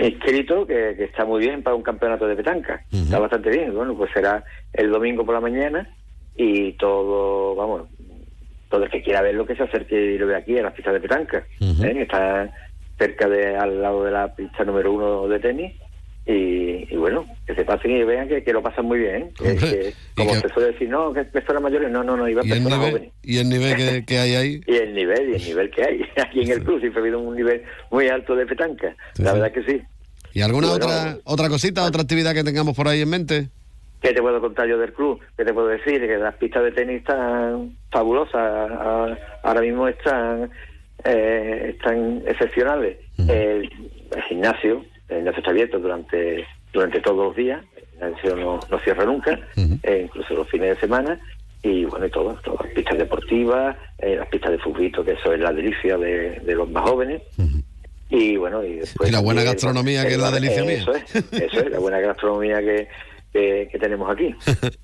inscrito, que, que está muy bien para un campeonato de petanca. Está bastante bien. Bueno, pues será el domingo por la mañana y todo, vamos, todo el que quiera verlo que se acerque y lo vea aquí a la pista de petanca. ¿eh? Está cerca de al lado de la pista número uno de tenis. Y, y bueno, que se pasen y vean que, que lo pasan muy bien. ¿eh? Que- que, como se suele decir, no, que personas mayores, no, no, no, ¿Y el personas nivel, jóvenes. y el nivel que, que hay ahí? Y el nivel, y el nivel que hay aquí en el club, siempre ha habido un nivel muy alto de petanca. La verdad que sí. ¿Y alguna Bueno, otra otra cosita, otra actividad que tengamos por ahí en mente? ¿Qué te puedo contar yo del club? ¿Qué te puedo decir? Que las pistas de tenis están fabulosas. a- Ahora mismo están eh, están excepcionales. El, el gimnasio, el gimnasio está abierto durante durante todos los días. El gimnasio no, no cierra nunca, eh, incluso los fines de semana. Y bueno, y todo, todas las pistas deportivas, eh, las pistas de fútbol, que eso es la delicia de, de los más jóvenes. Y bueno, y después Y la buena gastronomía, que es la el- delicia mía. Eso es, eso es, la buena gastronomía que, que, que tenemos aquí.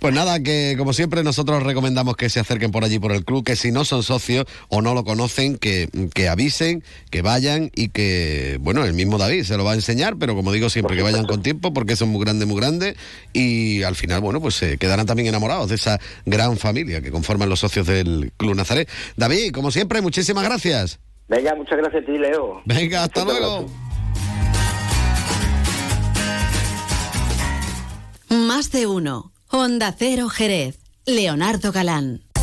Pues nada, que como siempre nosotros recomendamos que se acerquen por allí por el club, que si no son socios o no lo conocen, que, que avisen, que vayan y que, bueno, el mismo David se lo va a enseñar, pero como digo siempre, que vayan con tiempo porque son muy grandes, muy grandes y al final, bueno, pues se quedarán también enamorados de esa gran familia que conforman los socios del Club Nazaret. David, como siempre, muchísimas gracias. Venga, muchas gracias a ti, Leo. Venga, hasta luego. Más de uno. Onda Cero Jerez. Leonardo Galán.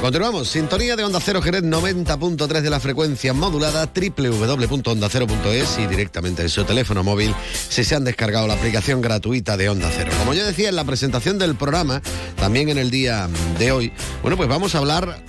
Continuamos, sintonía de Onda Cero Jerez 90.3 de la frecuencia modulada www.ondacero.es y directamente en su teléfono móvil si se han descargado la aplicación gratuita de Onda Cero. Como yo decía en la presentación del programa, también en el día de hoy, bueno, pues vamos a hablar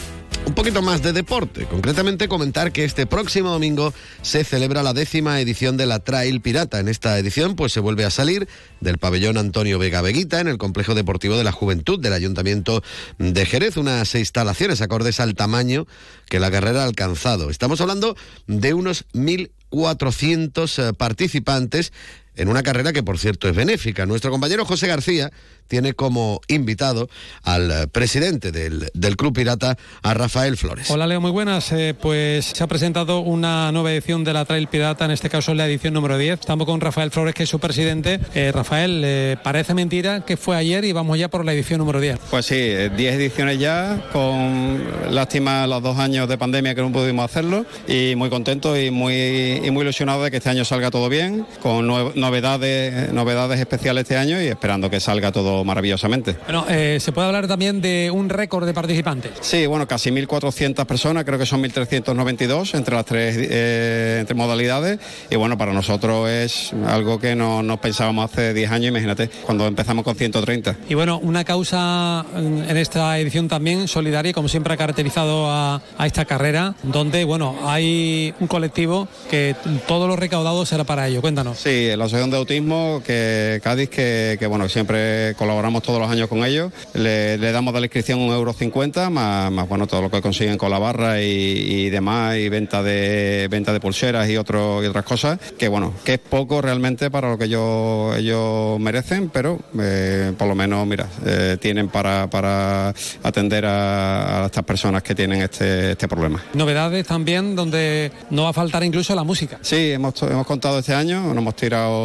un poquito más de deporte. Concretamente comentar que este próximo domingo se celebra la décima edición de la Trail Pirata. En esta edición pues se vuelve a salir del pabellón Antonio Vega Veguita en el complejo deportivo de la Juventud del Ayuntamiento de Jerez, unas instalaciones acordes al tamaño que la carrera ha alcanzado. Estamos hablando de unos 1.400 eh, participantes en una carrera que por cierto es benéfica. Nuestro compañero José García tiene como invitado al eh, presidente del, del Club Pirata, a Rafael Flores. Hola Leo, muy buenas. Eh, pues se ha presentado una nueva edición de la Trail Pirata, en este caso la edición número 10. Estamos con Rafael Flores, que es su presidente. Eh, Rafael, eh, parece mentira que fue ayer y vamos ya por la edición número 10. Pues sí, eh, 10 ediciones ya, con lástima los dos años de pandemia que no pudimos hacerlo y muy contento y muy, y muy ilusionado de que este año salga todo bien, con nue- novedades, novedades especiales este año y esperando que salga todo maravillosamente. Bueno, eh, se puede hablar también de un récord de participantes. Sí, bueno, casi 1.400 personas, creo que son 1.392 entre las tres eh, entre modalidades. Y bueno, para nosotros es algo que no nos pensábamos hace 10 años, imagínate, cuando empezamos con 130. Y bueno, una causa mm, en esta edición también solidaria, como siempre ha caracterizado a, a esta carrera, donde bueno, hay un colectivo que todo lo recaudado será para ello. Cuéntanos. Sí, la Asociación de Autismo que Cádiz, que, que, bueno, siempre colaboramos todos los años con ellos. Le, le damos de la inscripción un euro cincuenta, más, más bueno, todo lo que consiguen con la barra y, y demás, y venta de venta de pulseras y otro, y otras cosas, que bueno, que es poco realmente para lo que ellos, ellos merecen, pero eh, por lo menos, mira, eh, tienen para, para atender a, a estas personas que tienen este, este problema. Novedades también donde no va a faltar incluso la música. Sí, hemos, hemos contado este año, nos hemos tirado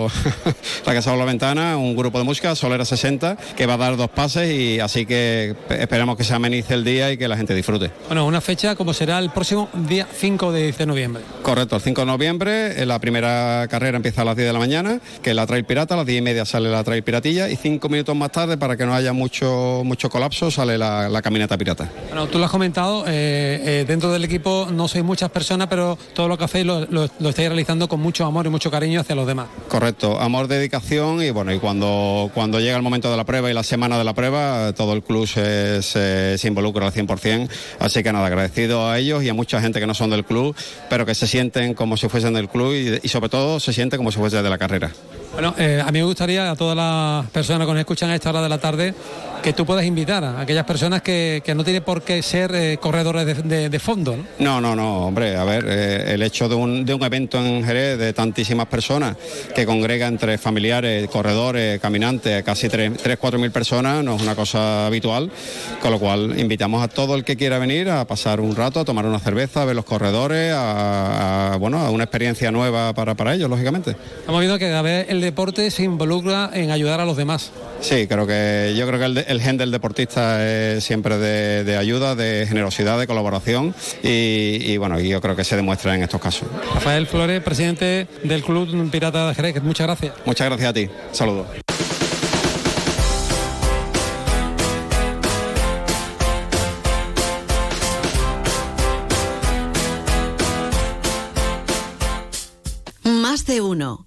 la casa por la ventana, un grupo de música, Solera 60, que va a dar dos pases y así que esperamos que se amenice el día y que la gente disfrute. Bueno, una fecha como será el próximo día 5 de, de noviembre. Correcto, el 5 de noviembre eh, la primera carrera empieza a las 10 de la mañana, que es la Trail Pirata, a las 10 y media sale la Trail Piratilla y cinco minutos más tarde, para que no haya mucho, mucho colapso, sale la, la Caminata Pirata. Bueno, tú lo has comentado, eh, eh, dentro del equipo no sois muchas personas, pero todo lo que hacéis lo, lo- lo estáis realizando con mucho amor y mucho cariño hacia los demás. Correcto, amor, dedicación y bueno, y cuando, cuando llega el momento de la prueba y la semana de la prueba, todo el club se, involucra al 100%, así que nada, agradecido a ellos y a mucha gente que no son del club, pero que se sienten como si fuesen del club y, y sobre todo se sienten como si fuesen de la carrera. Bueno, eh, a mí me gustaría a todas las personas que nos escuchan a esta hora de la tarde que tú puedas invitar a aquellas personas que, que no tienen por qué ser eh, corredores de, de- de fondo. ¿no? No, no, no, hombre, a ver, eh, el hecho de un, de un evento en Jerez de tantísimas personas que congrega entre familiares, corredores, caminantes, casi 3-4 mil personas, no es una cosa habitual, con lo cual invitamos a todo el que quiera venir a pasar un rato, a tomar una cerveza, a ver los corredores, a, a, bueno, a una experiencia nueva para, para ellos, lógicamente. Estamos viendo que cada vez el deporte se involucra en ayudar a los demás. Sí, creo que yo creo que el, gen del deportista es siempre de, de ayuda, de generosidad, de colaboración y, y, bueno, yo creo que se demuestra en estos casos. Rafael Flores, presidente del Club Pirata de Jerez, muchas gracias. Muchas gracias a ti. Saludos. Más de uno.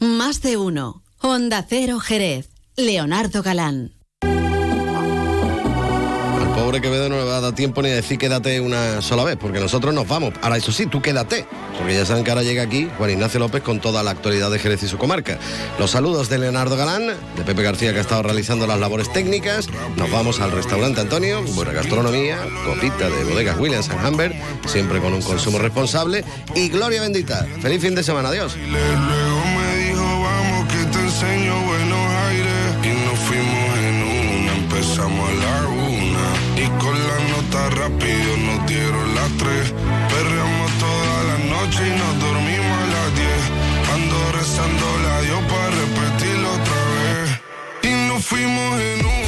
Más de uno. Onda Cero Jerez. Leonardo Galán. Al pobre Quevedo no le va a dar tiempo ni a decir quédate una sola vez, porque nosotros nos vamos. Ahora, eso sí, tú quédate, porque ya saben que ahora llega aquí Juan Ignacio López con toda la actualidad de Jerez y su comarca. Los saludos de Leonardo Galán, de Pepe García que ha estado realizando las labores técnicas. Nos vamos al restaurante Antonio, buena gastronomía, copita de bodegas Williams and Humber, siempre con un consumo responsable. Y gloria bendita. Feliz fin de semana, adiós. Rápido nos dieron las tres, perreamos toda la noche y nos dormimos a las diez, ando rezando la Dios para repetirlo otra vez. Y nos fuimos en